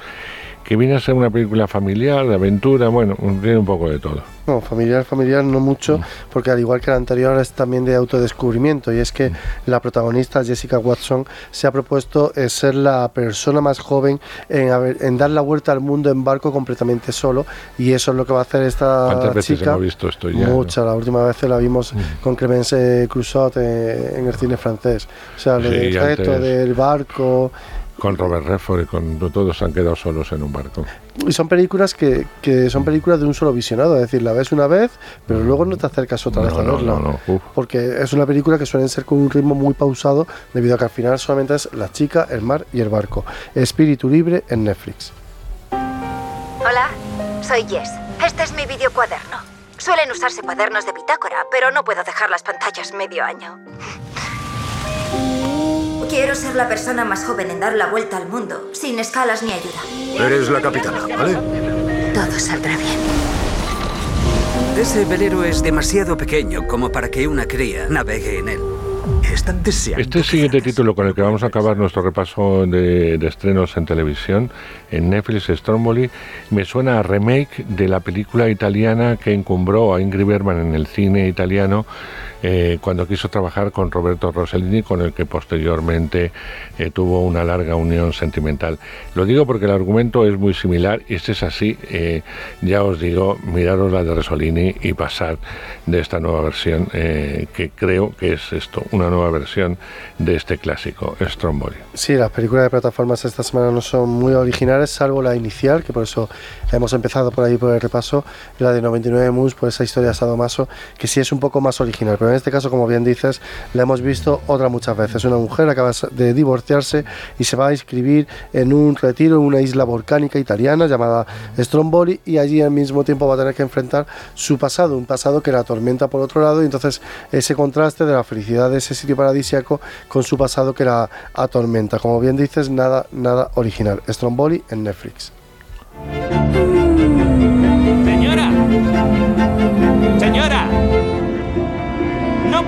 que viene a ser una película familiar, de aventura, bueno, tiene un poco de todo. No, familiar, familiar no mucho, porque al igual que la anterior es también de autodescubrimiento, y es que la protagonista Jessica Watson se ha propuesto eh, ser la persona más joven en, en dar la vuelta al mundo en barco completamente solo, y eso es lo que va a hacer esta ¿Cuántas veces chica. hemos visto esto ya? Muchas, la última vez la vimos con Clemence Crusot eh, en el cine francés. O sea, lo Sí, del reto antes- del barco. Con Robert Redford y con todos han quedado solos en un barco. Y son películas que, que son películas de un solo visionado, es decir, la ves una vez, pero luego no te acercas otra vez No, a no, verla. no. Porque es una película que suelen ser con un ritmo muy pausado, debido a que al final solamente es la chica, el mar y el barco. Espíritu libre en Netflix. Hola, soy Jess. Este es mi video cuaderno. Suelen usarse cuadernos de bitácora, pero no puedo dejar las pantallas medio año. Quiero ser la persona más joven en dar la vuelta al mundo, sin escalas ni ayuda. Eres la capitana, ¿vale? Todo saldrá bien. Ese velero es demasiado pequeño como para que una cría navegue en él. Están deseando. Este siguiente título con el que vamos a acabar nuestro repaso de, de estrenos en televisión, en Netflix Stromboli, me suena a remake de la película italiana que encumbró a Ingrid Bergman en el cine italiano eh, cuando quiso trabajar con Roberto Rossellini, con el que posteriormente eh, tuvo una larga unión sentimental. Lo digo porque el argumento es muy similar y si es así, eh, ya os digo, miraros la de Rossellini y pasar de esta nueva versión, que creo que es esto, una nueva versión de este clásico, Stromboli. Sí, las películas de plataformas esta semana no son muy originales, salvo la inicial, que por eso hemos empezado por ahí por el repaso, la de 99 Moons, por esa historia de Sadomaso, que sí es un poco más original, pero en este caso, como bien dices, la hemos visto otra muchas veces. Una mujer acaba de divorciarse y se va a inscribir en un retiro en una isla volcánica italiana llamada Stromboli y allí al mismo tiempo va a tener que enfrentar su pasado, un pasado que la atormenta por otro lado y entonces ese contraste de la felicidad de ese sitio paradisiaco con su pasado que la atormenta. Como bien dices, nada, nada original. Stromboli en Netflix. Señora. Señora.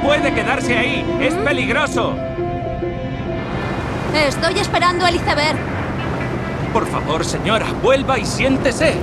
Puede quedarse ahí. Es peligroso. Estoy esperando al iceberg. Por favor, señora, vuelva y siéntese.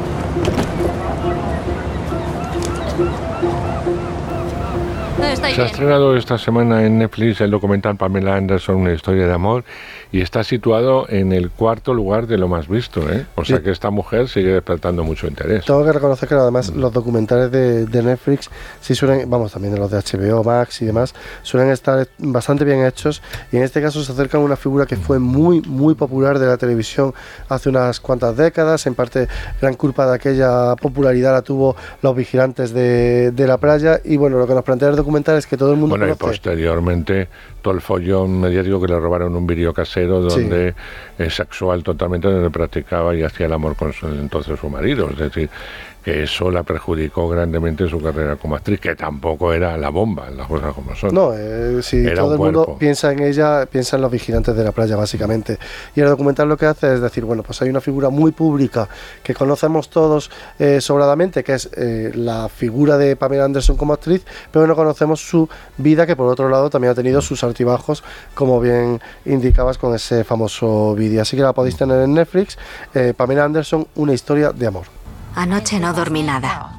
Estoy Se ha estrenado esta semana en Netflix el documental Pamela Anderson, una historia de amor, y está situado en el cuarto lugar de lo más visto. ¿eh? O sea que esta mujer sigue despertando mucho interés. Tengo que reconocer que además los documentales de, de Netflix sí suelen, vamos, también de los de HBO, Max y demás, suelen estar bastante bien hechos y en este caso se acercan a una figura que fue muy, muy popular de la televisión hace unas cuantas décadas, en parte gran culpa de aquella popularidad la tuvo los vigilantes de, de la playa y bueno, lo que nos plantea el documental es que todo el mundo Bueno, y posteriormente todo el follón mediático que le robaron un vídeo casero Donde es sexual totalmente, donde practicaba y hacía el amor con su, entonces su marido. Es decir, que eso la perjudicó grandemente en su carrera como actriz, que tampoco era la bomba, las cosas como son. No, eh, si Era todo el mundo piensa en ella, piensa en los vigilantes de la playa, básicamente. Y el documental lo que hace es decir, bueno, pues hay una figura muy pública que conocemos todos eh, sobradamente, que es eh, la figura de Pamela Anderson como actriz, pero no conocemos su vida, que por otro lado también ha tenido sus altibajos, como bien indicabas con ese famoso vídeo. Así que la podéis tener en Netflix, eh, Pamela Anderson, una historia de amor. Anoche no dormí nada.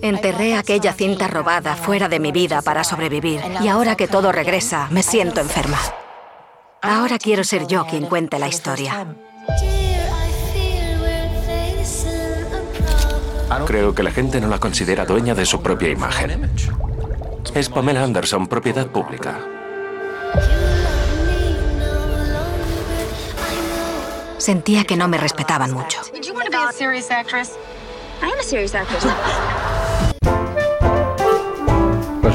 Enterré aquella cinta robada fuera de mi vida para sobrevivir y ahora que todo regresa, me siento enferma. Ahora quiero ser yo quien cuente la historia. Creo que la gente no la considera dueña de su propia imagen. Es Pamela Anderson, propiedad pública. Sentía que no me respetaban mucho.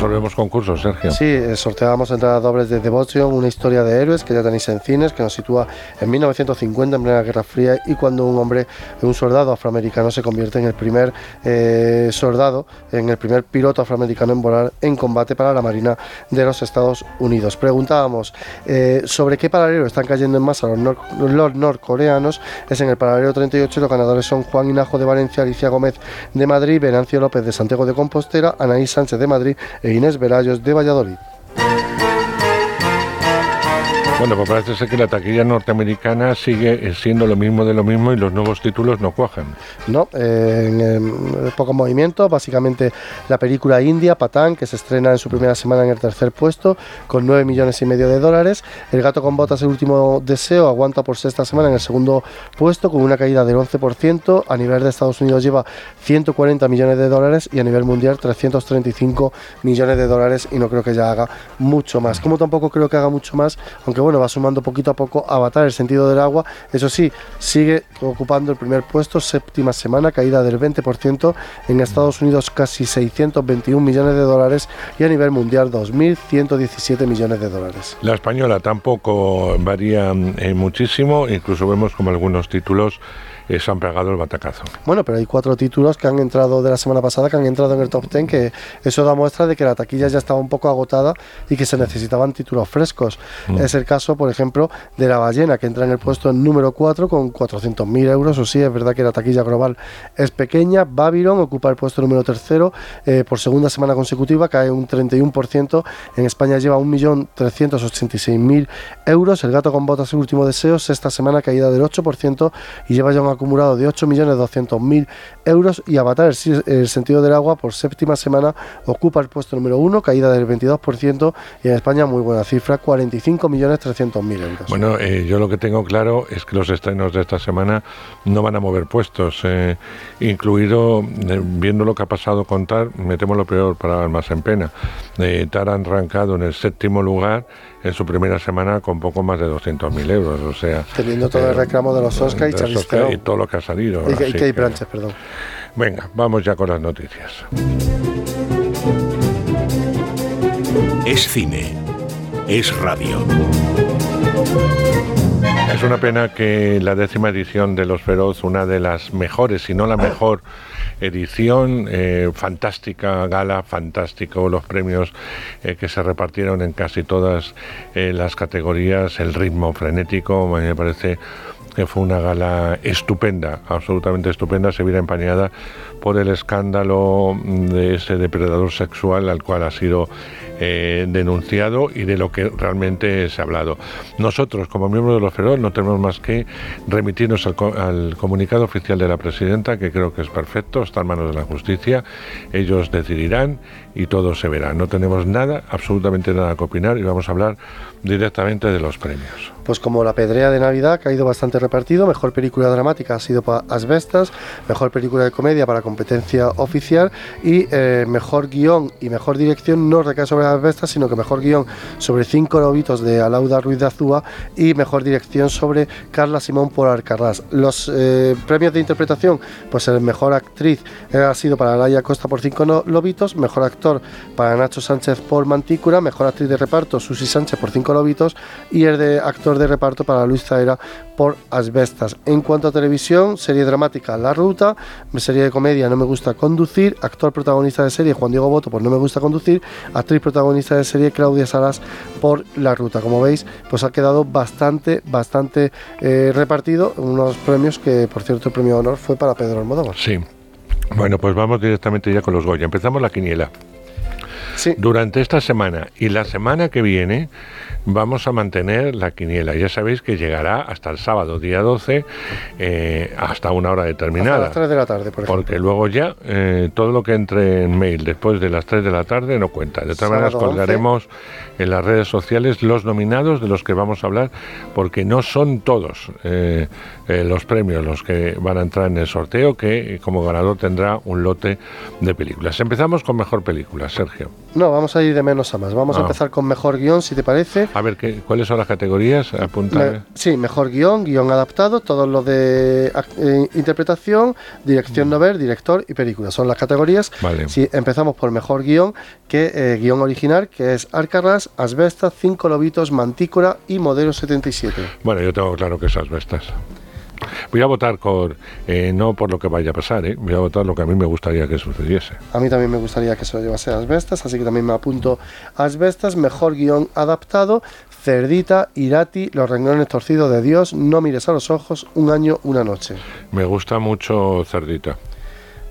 Resolvemos concursos, Sergio. Sí, eh, sorteábamos entradas dobles de Devotion, una historia de héroes que ya tenéis en cines, que nos sitúa en 1950, en plena Guerra Fría, y cuando un hombre, un soldado afroamericano, se convierte en el primer eh, soldado, en el primer piloto afroamericano en volar en combate para la Marina de los Estados Unidos. Preguntábamos eh, sobre qué paralelo están cayendo en masa los, nor- los norcoreanos. Es en el paralelo 38 y los ganadores son Juan Hinajo de Valencia, Alicia Gómez de Madrid, Venancio López de Santiago de Compostela, Anaís Sánchez de Madrid e Inés Velayos de Valladolid. Bueno, pues parece ser que la taquilla norteamericana sigue eh, siendo lo mismo de lo mismo y los nuevos títulos no cuajan. No, eh, en, poco movimiento. Básicamente la película india, Patán, que se estrena en su primera semana en el tercer puesto, con 9 millones y medio de dólares. El gato con botas, el último deseo, aguanta por sexta semana en el segundo puesto, con una caída del 11%. A nivel de Estados Unidos lleva 140 millones de dólares y a nivel mundial 335 millones de dólares. Y no creo que ya haga mucho más. Como tampoco creo que haga mucho más, aunque bueno, va sumando poquito a poco Avatar, el sentido del agua. Eso sí, sigue ocupando el primer puesto, séptima semana, caída del 20%. En Estados Unidos casi 621 millones de dólares y a nivel mundial 2.117 millones de dólares. La española tampoco varía eh, muchísimo, incluso vemos como algunos títulos eh, se han pegado el batacazo. Bueno, pero hay cuatro títulos que han entrado de la semana pasada, que han entrado en el top 10, que eso da muestra de que la taquilla ya estaba un poco agotada y que se necesitaban títulos frescos. Mm. Es el caso, por ejemplo, de La Ballena, que entra en el puesto número 4 con 400.000 euros. O sí, es verdad que la taquilla global es pequeña. Babylon ocupa el puesto número tercero eh, por segunda semana consecutiva, cae un 31%. En España lleva 1.386.000 euros. El gato con botas, el último deseo, sexta semana, caída del 8% y lleva ya un acumulado de 8.200.000 euros. Y Avatar, el, sentido del agua, por séptima semana ocupa el puesto número 1, caída del 22%. Y en España, muy buena cifra, 45.300.000 euros. Bueno, eh, yo lo que tengo claro es que los estrenos de esta semana no van a mover puestos, eh, incluido, eh, viendo lo que ha pasado con Tar, me temo lo peor para Almas en Pena. Tar ha arrancado en el séptimo lugar en su primera semana con poco más de 200.000 euros, o sea... Teniendo todo el reclamo de los Oscar y Charlize Oscar y todo lo que ha salido. Y, y Kate Blanchett, perdón. Venga, vamos ya con las noticias. Es cine. Es radio. Es una pena que la décima edición de Los Feroz, una de las mejores, si no la mejor edición, eh, fantástica gala, fantástico los premios eh, que se repartieron en casi todas eh, las categorías, el ritmo frenético, me parece que fue una gala estupenda, absolutamente estupenda, se viera empañada por el escándalo de ese depredador sexual al cual ha sido eh, denunciado y de lo que realmente se ha hablado. Nosotros, como miembros de los Feroz, no tenemos más que remitirnos al, al comunicado oficial de la presidenta, que creo que es perfecto, está en manos de la justicia, ellos decidirán y todo se verá. No tenemos nada, absolutamente nada que opinar y vamos a hablar directamente de los premios. Pues como La Pedrea de Navidad, que ha ido bastante repartido, mejor película dramática ha sido para Asbestas, mejor película de comedia para competencia oficial y eh, mejor guion y mejor dirección no recae sobre Asbestas, sino que mejor guion sobre Cinco lobitos de Alauda Ruiz de Azúa y mejor dirección sobre Carla Simón por Alcarrás. Los eh, premios de interpretación, pues el mejor actriz eh, ha sido para Laia Costa por Cinco lobitos, mejor actor para Nacho Sánchez por Mantícora, mejor actriz de reparto Susi Sánchez por Cinco lobitos y el de actor de reparto para Luis Zaera por Asbestas. En cuanto a televisión, serie dramática La Ruta, serie de comedia No me gusta conducir, actor protagonista de serie Juan Diego Boto por No me gusta conducir, actriz protagonista de serie Claudia Salas por La Ruta. Como veis, pues ha quedado bastante, bastante eh, repartido unos premios que, por cierto, el premio de honor fue para Pedro Almodóvar. Sí. Bueno, pues vamos directamente ya con los Goya. Empezamos la quiniela. Durante esta semana y la semana que viene vamos a mantener la quiniela. Ya sabéis que llegará hasta el sábado, día 12, eh, hasta una hora determinada. Hasta las 3 de la tarde, por ejemplo. Porque luego ya eh, todo lo que entre en mail después de las 3 de la tarde no cuenta. De todas maneras, Sábado 11. colgaremos en las redes sociales los nominados de los que vamos a hablar, porque no son todos eh, los premios los que van a entrar en el sorteo, que como ganador tendrá un lote de películas. Empezamos con mejor película, Sergio. No, vamos a ir de menos a más. Vamos a Ah. empezar con mejor guion, si te parece. A ver, ¿qué, ¿cuáles son las categorías? Apunta. Me- sí, mejor guion, guion adaptado, todo lo de eh, interpretación, dirección novel, director y película. Son las categorías. Mm. Vale. Si empezamos por mejor guion, que eh, guion original, que es Arcarras, Asbestas, Cinco Lobitos, Mantícora y Modelo 77. Bueno, yo tengo claro que esas bestas. Voy a votar por, eh, no por lo que vaya a pasar, ¿eh? voy a votar lo que a mí me gustaría que sucediese. A mí también me gustaría que se lo llevase Asbestas, así que también me apunto a Asbestas, mejor guion adaptado, Cerdita, Irati, Los renglones torcidos de Dios, No mires a los ojos, Un año, una noche. Me gusta mucho Cerdita.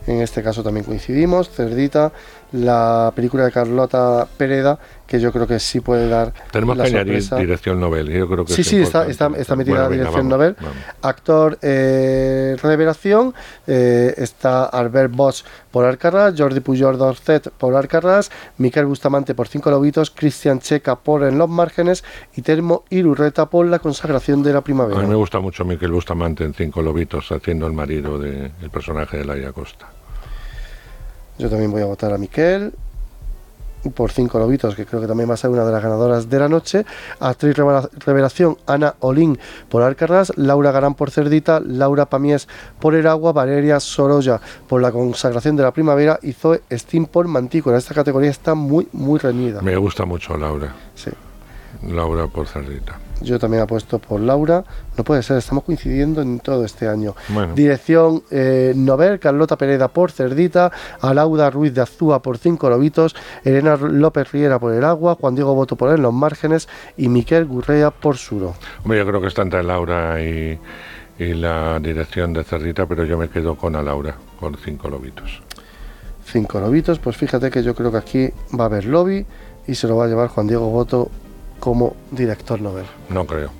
En este caso también coincidimos, Cerdita, la película de Carlota Pereda, que yo creo que sí puede dar Tenemos la que añadir dirección novel. Yo creo que Sí, es sí, está, importante. está, está metida Bueno, la venga, dirección vamos, novel. vamos. Actor eh, revelación, eh, está Albert Bosch por Alcaraz, Jordi Pujol Dorcet por Alcaraz, Miquel Bustamante por Cinco Lobitos, Cristian Checa por En los Márgenes y Termo Irurreta por La Consagración de la A Primavera. mí me gusta mucho Miquel Bustamante en Cinco Lobitos haciendo el marido del personaje de Laia Costa. Yo también voy a votar a Miquel por cinco lobitos, que creo que también va a ser una de las ganadoras de la noche. Actriz revela- revelación, Ana Olín por Alcaraz, Laura Garán por Cerdita, Laura Pamies por El Agua, Valeria Sorolla por La Consagración de la Primavera y Zoe Steam por Mantícora. Esta categoría está muy, muy reñida. Me gusta mucho Laura. Sí. Laura por Cerdita. Yo también apuesto por Laura. No puede ser, estamos coincidiendo en todo este año. Bueno. Dirección eh, Novel, Carlota Pereda por Cerdita, Alauda Ruiz de Azúa por Cinco Lobitos, Elena López Riera por El Agua, Juan Diego Boto por En los Márgenes y Miquel Gurrea por Suro. Hombre, yo creo que está entre Laura y, y la dirección de Cerdita, pero yo me quedo con a Laura, por Cinco Lobitos. Cinco Lobitos, pues fíjate que yo creo que aquí va a haber lobby y se lo va a llevar Juan Diego Boto como director Novel. No creo.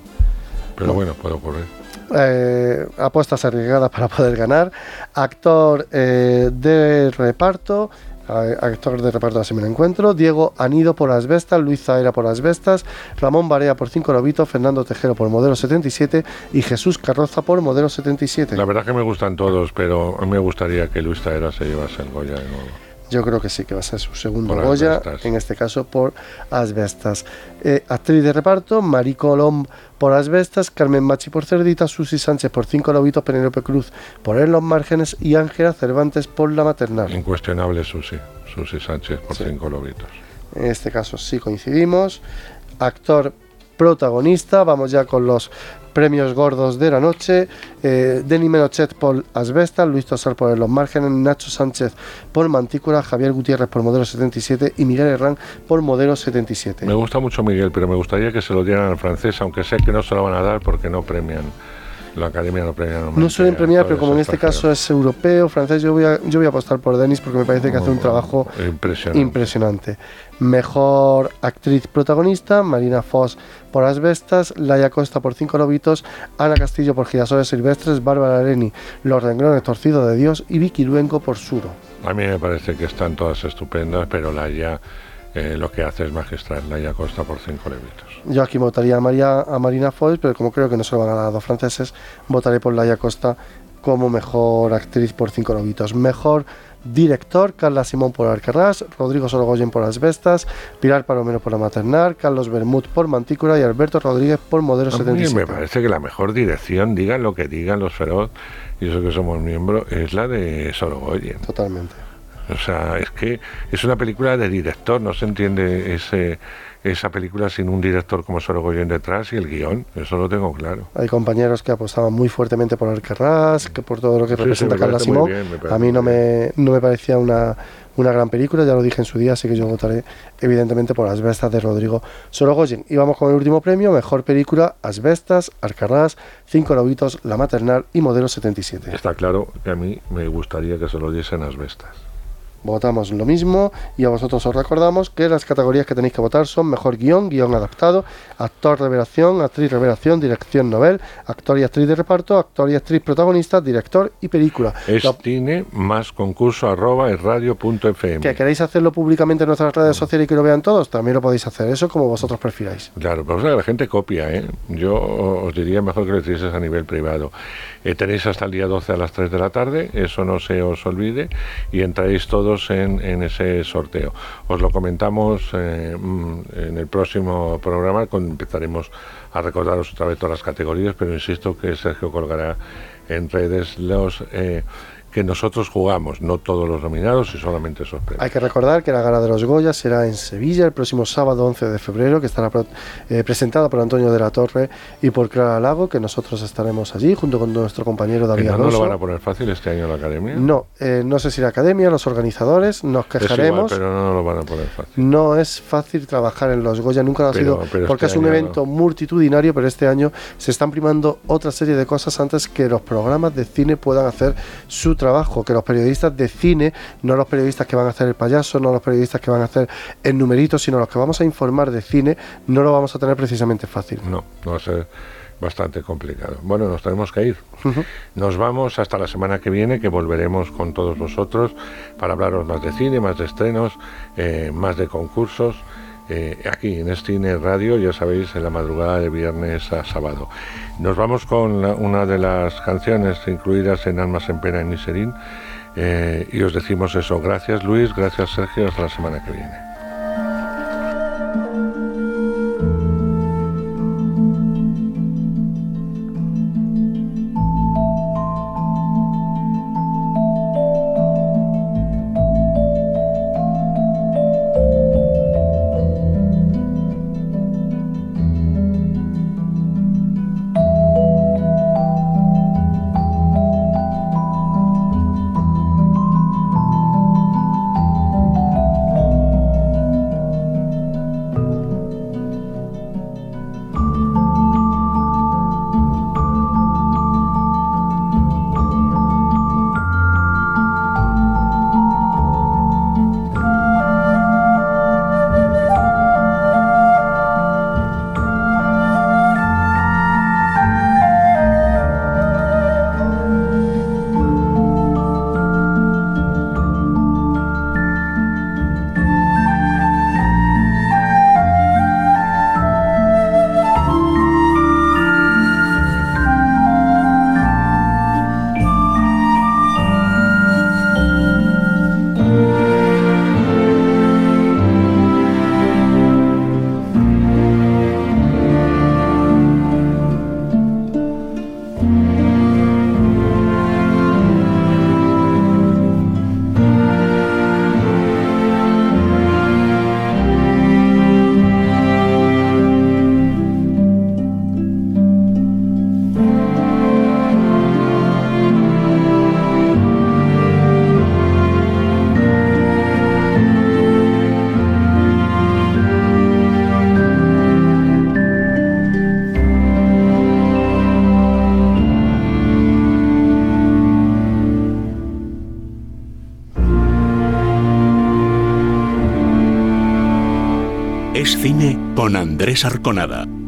Pero No. bueno, puede ocurrir. eh, apuestas arriesgadas para poder ganar. Actor eh, de reparto. eh, Actor de reparto así me lo encuentro. Diego Anido por Asbestas, Luis Zaera por Asbestas, Ramón Barea por Cinco Lobitos, Fernando Tejero por Modelo 77 y Jesús Carroza por Modelo 77. La verdad que me gustan todos, pero me gustaría que Luis Taera se llevase el Goya de nuevo. Yo creo que sí, que va a ser su segundo Por Goya, Asbestas. en este caso por Asbestas. Eh, actriz de reparto, Marí Colom por Asbestas, Carmen Machi por Cerdita, Susi Sánchez por Cinco Lobitos, Penélope Cruz por En los Márgenes y Ángela Cervantes por La Maternal. Incuestionable Susi. Susi Sánchez por Sí. Cinco Lobitos. En este caso sí coincidimos. Actor protagonista, vamos ya con los premios gordos de la noche. Eh, Denny Menochet por Asbestas, Luis Tosar por los Márgenes, Nacho Sánchez por Mantícora, Javier Gutiérrez por Modelo 77 y Miguel Herrán por Modelo 77. Me gusta mucho Miguel, pero me gustaría que se lo dieran al francés, aunque sé que no se lo van a dar porque no premian. La academia no premia. No suelen premiar, pero como en este caso es europeo, francés, yo voy a, yo voy a apostar por Denis porque me parece que hace un trabajo Impresionante. impresionante. Mejor actriz protagonista, Marina Foss por Asbestas, Laia Costa por Cinco Lobitos, Ana Castillo por Girasoles Silvestres, Bárbara Leni, Los Renglones Torcidos de Dios y Vicky Luengo por Suro. A mí me parece que están todas estupendas, pero Laia eh, lo que hace es magistral. Laia Costa por Cinco Lobitos. Yo aquí votaría a, María, a Marina Foss, pero como creo que no se lo van a dar a dos franceses, votaré por Laia Costa como mejor actriz por Cinco Lobitos. Mejor director, Carla Simón por Alcaraz, Rodrigo Sorogoyen por Asbestas, Pilar Palomero por La Maternal, Carlos Bermud por Mantícora y Alberto Rodríguez por Modelo A mí 77. me parece que la mejor dirección, digan lo que digan los feroz, y eso que somos miembros, es la de Sorogoyen. Totalmente. O sea, es que es una película de director, no se entiende ese, esa película sin un director como Sorogoyen detrás y el guion, eso lo tengo claro. Hay compañeros que apostaban muy fuertemente por Alcaraz, que por todo lo que Sí, representa Carla Simón. bien, a mí no me, no me parecía una, una gran película, ya lo dije en su día, así que yo votaré evidentemente por Asbestas de Rodrigo Sorogoyen. Y vamos con el último premio, mejor película, Asbestas, Alcaraz, Cinco Lobitos, La Maternal y Modelo 77. Está claro que a mí me gustaría que se lo diesen Asbestas. Votamos lo mismo y a vosotros os recordamos que las categorías que tenéis que votar son mejor guion, guion adaptado, actor revelación, actriz revelación, dirección novel, actor y actriz de reparto, actor y actriz protagonista, director y película. Es cine más concurso arroba es radio.fm. Que queréis hacerlo públicamente en nuestras redes sociales y que lo vean todos, también lo podéis hacer, eso como vosotros prefiráis. Claro, pero o sea, la gente copia, ¿eh? Yo os diría mejor que lo hicieses a nivel privado. Eh, tenéis hasta el día 12 a las 3 de la tarde, eso no se os olvide, y entráis todos en, ese sorteo. Os lo comentamos eh, mm, en el próximo programa, cuando empezaremos a recordaros otra vez todas las categorías, pero insisto que Sergio colgará en redes los... Eh, que nosotros jugamos, no todos los nominados y solamente esos premios. Hay que recordar que la gala de los Goya será en Sevilla el próximo sábado 11 de febrero, que estará eh, presentada por Antonio de la Torre y por Clara Lago, que nosotros estaremos allí junto con nuestro compañero David ¿No, Alonso. lo van a poner fácil este año la academia? No, eh, no sé si la academia, los organizadores, nos quejaremos. Es igual, pero no lo van a poner fácil. No es fácil trabajar en los Goya, nunca lo ha Pero- sido, pero porque este es un evento multitudinario, pero este año se están primando otra serie de cosas antes que los programas de cine puedan hacer su trabajo, que los periodistas de cine, no los periodistas que van a hacer el payaso, no los periodistas que van a hacer el numerito, sino los que vamos a informar de cine, no lo vamos a tener precisamente fácil. No, no va a ser bastante complicado. Bueno, nos tenemos que ir. Nos vamos hasta la semana que viene, que volveremos con todos vosotros para hablaros más de cine, más de estrenos, eh, más de concursos. Eh, aquí en Cine Radio, ya sabéis, en la madrugada de viernes a sábado. Nos vamos con la- una de las canciones incluidas en Almas en Pena en Niserín eh, y os decimos eso. Gracias Luis, gracias Sergio, hasta la semana que viene. Andrés Arconada.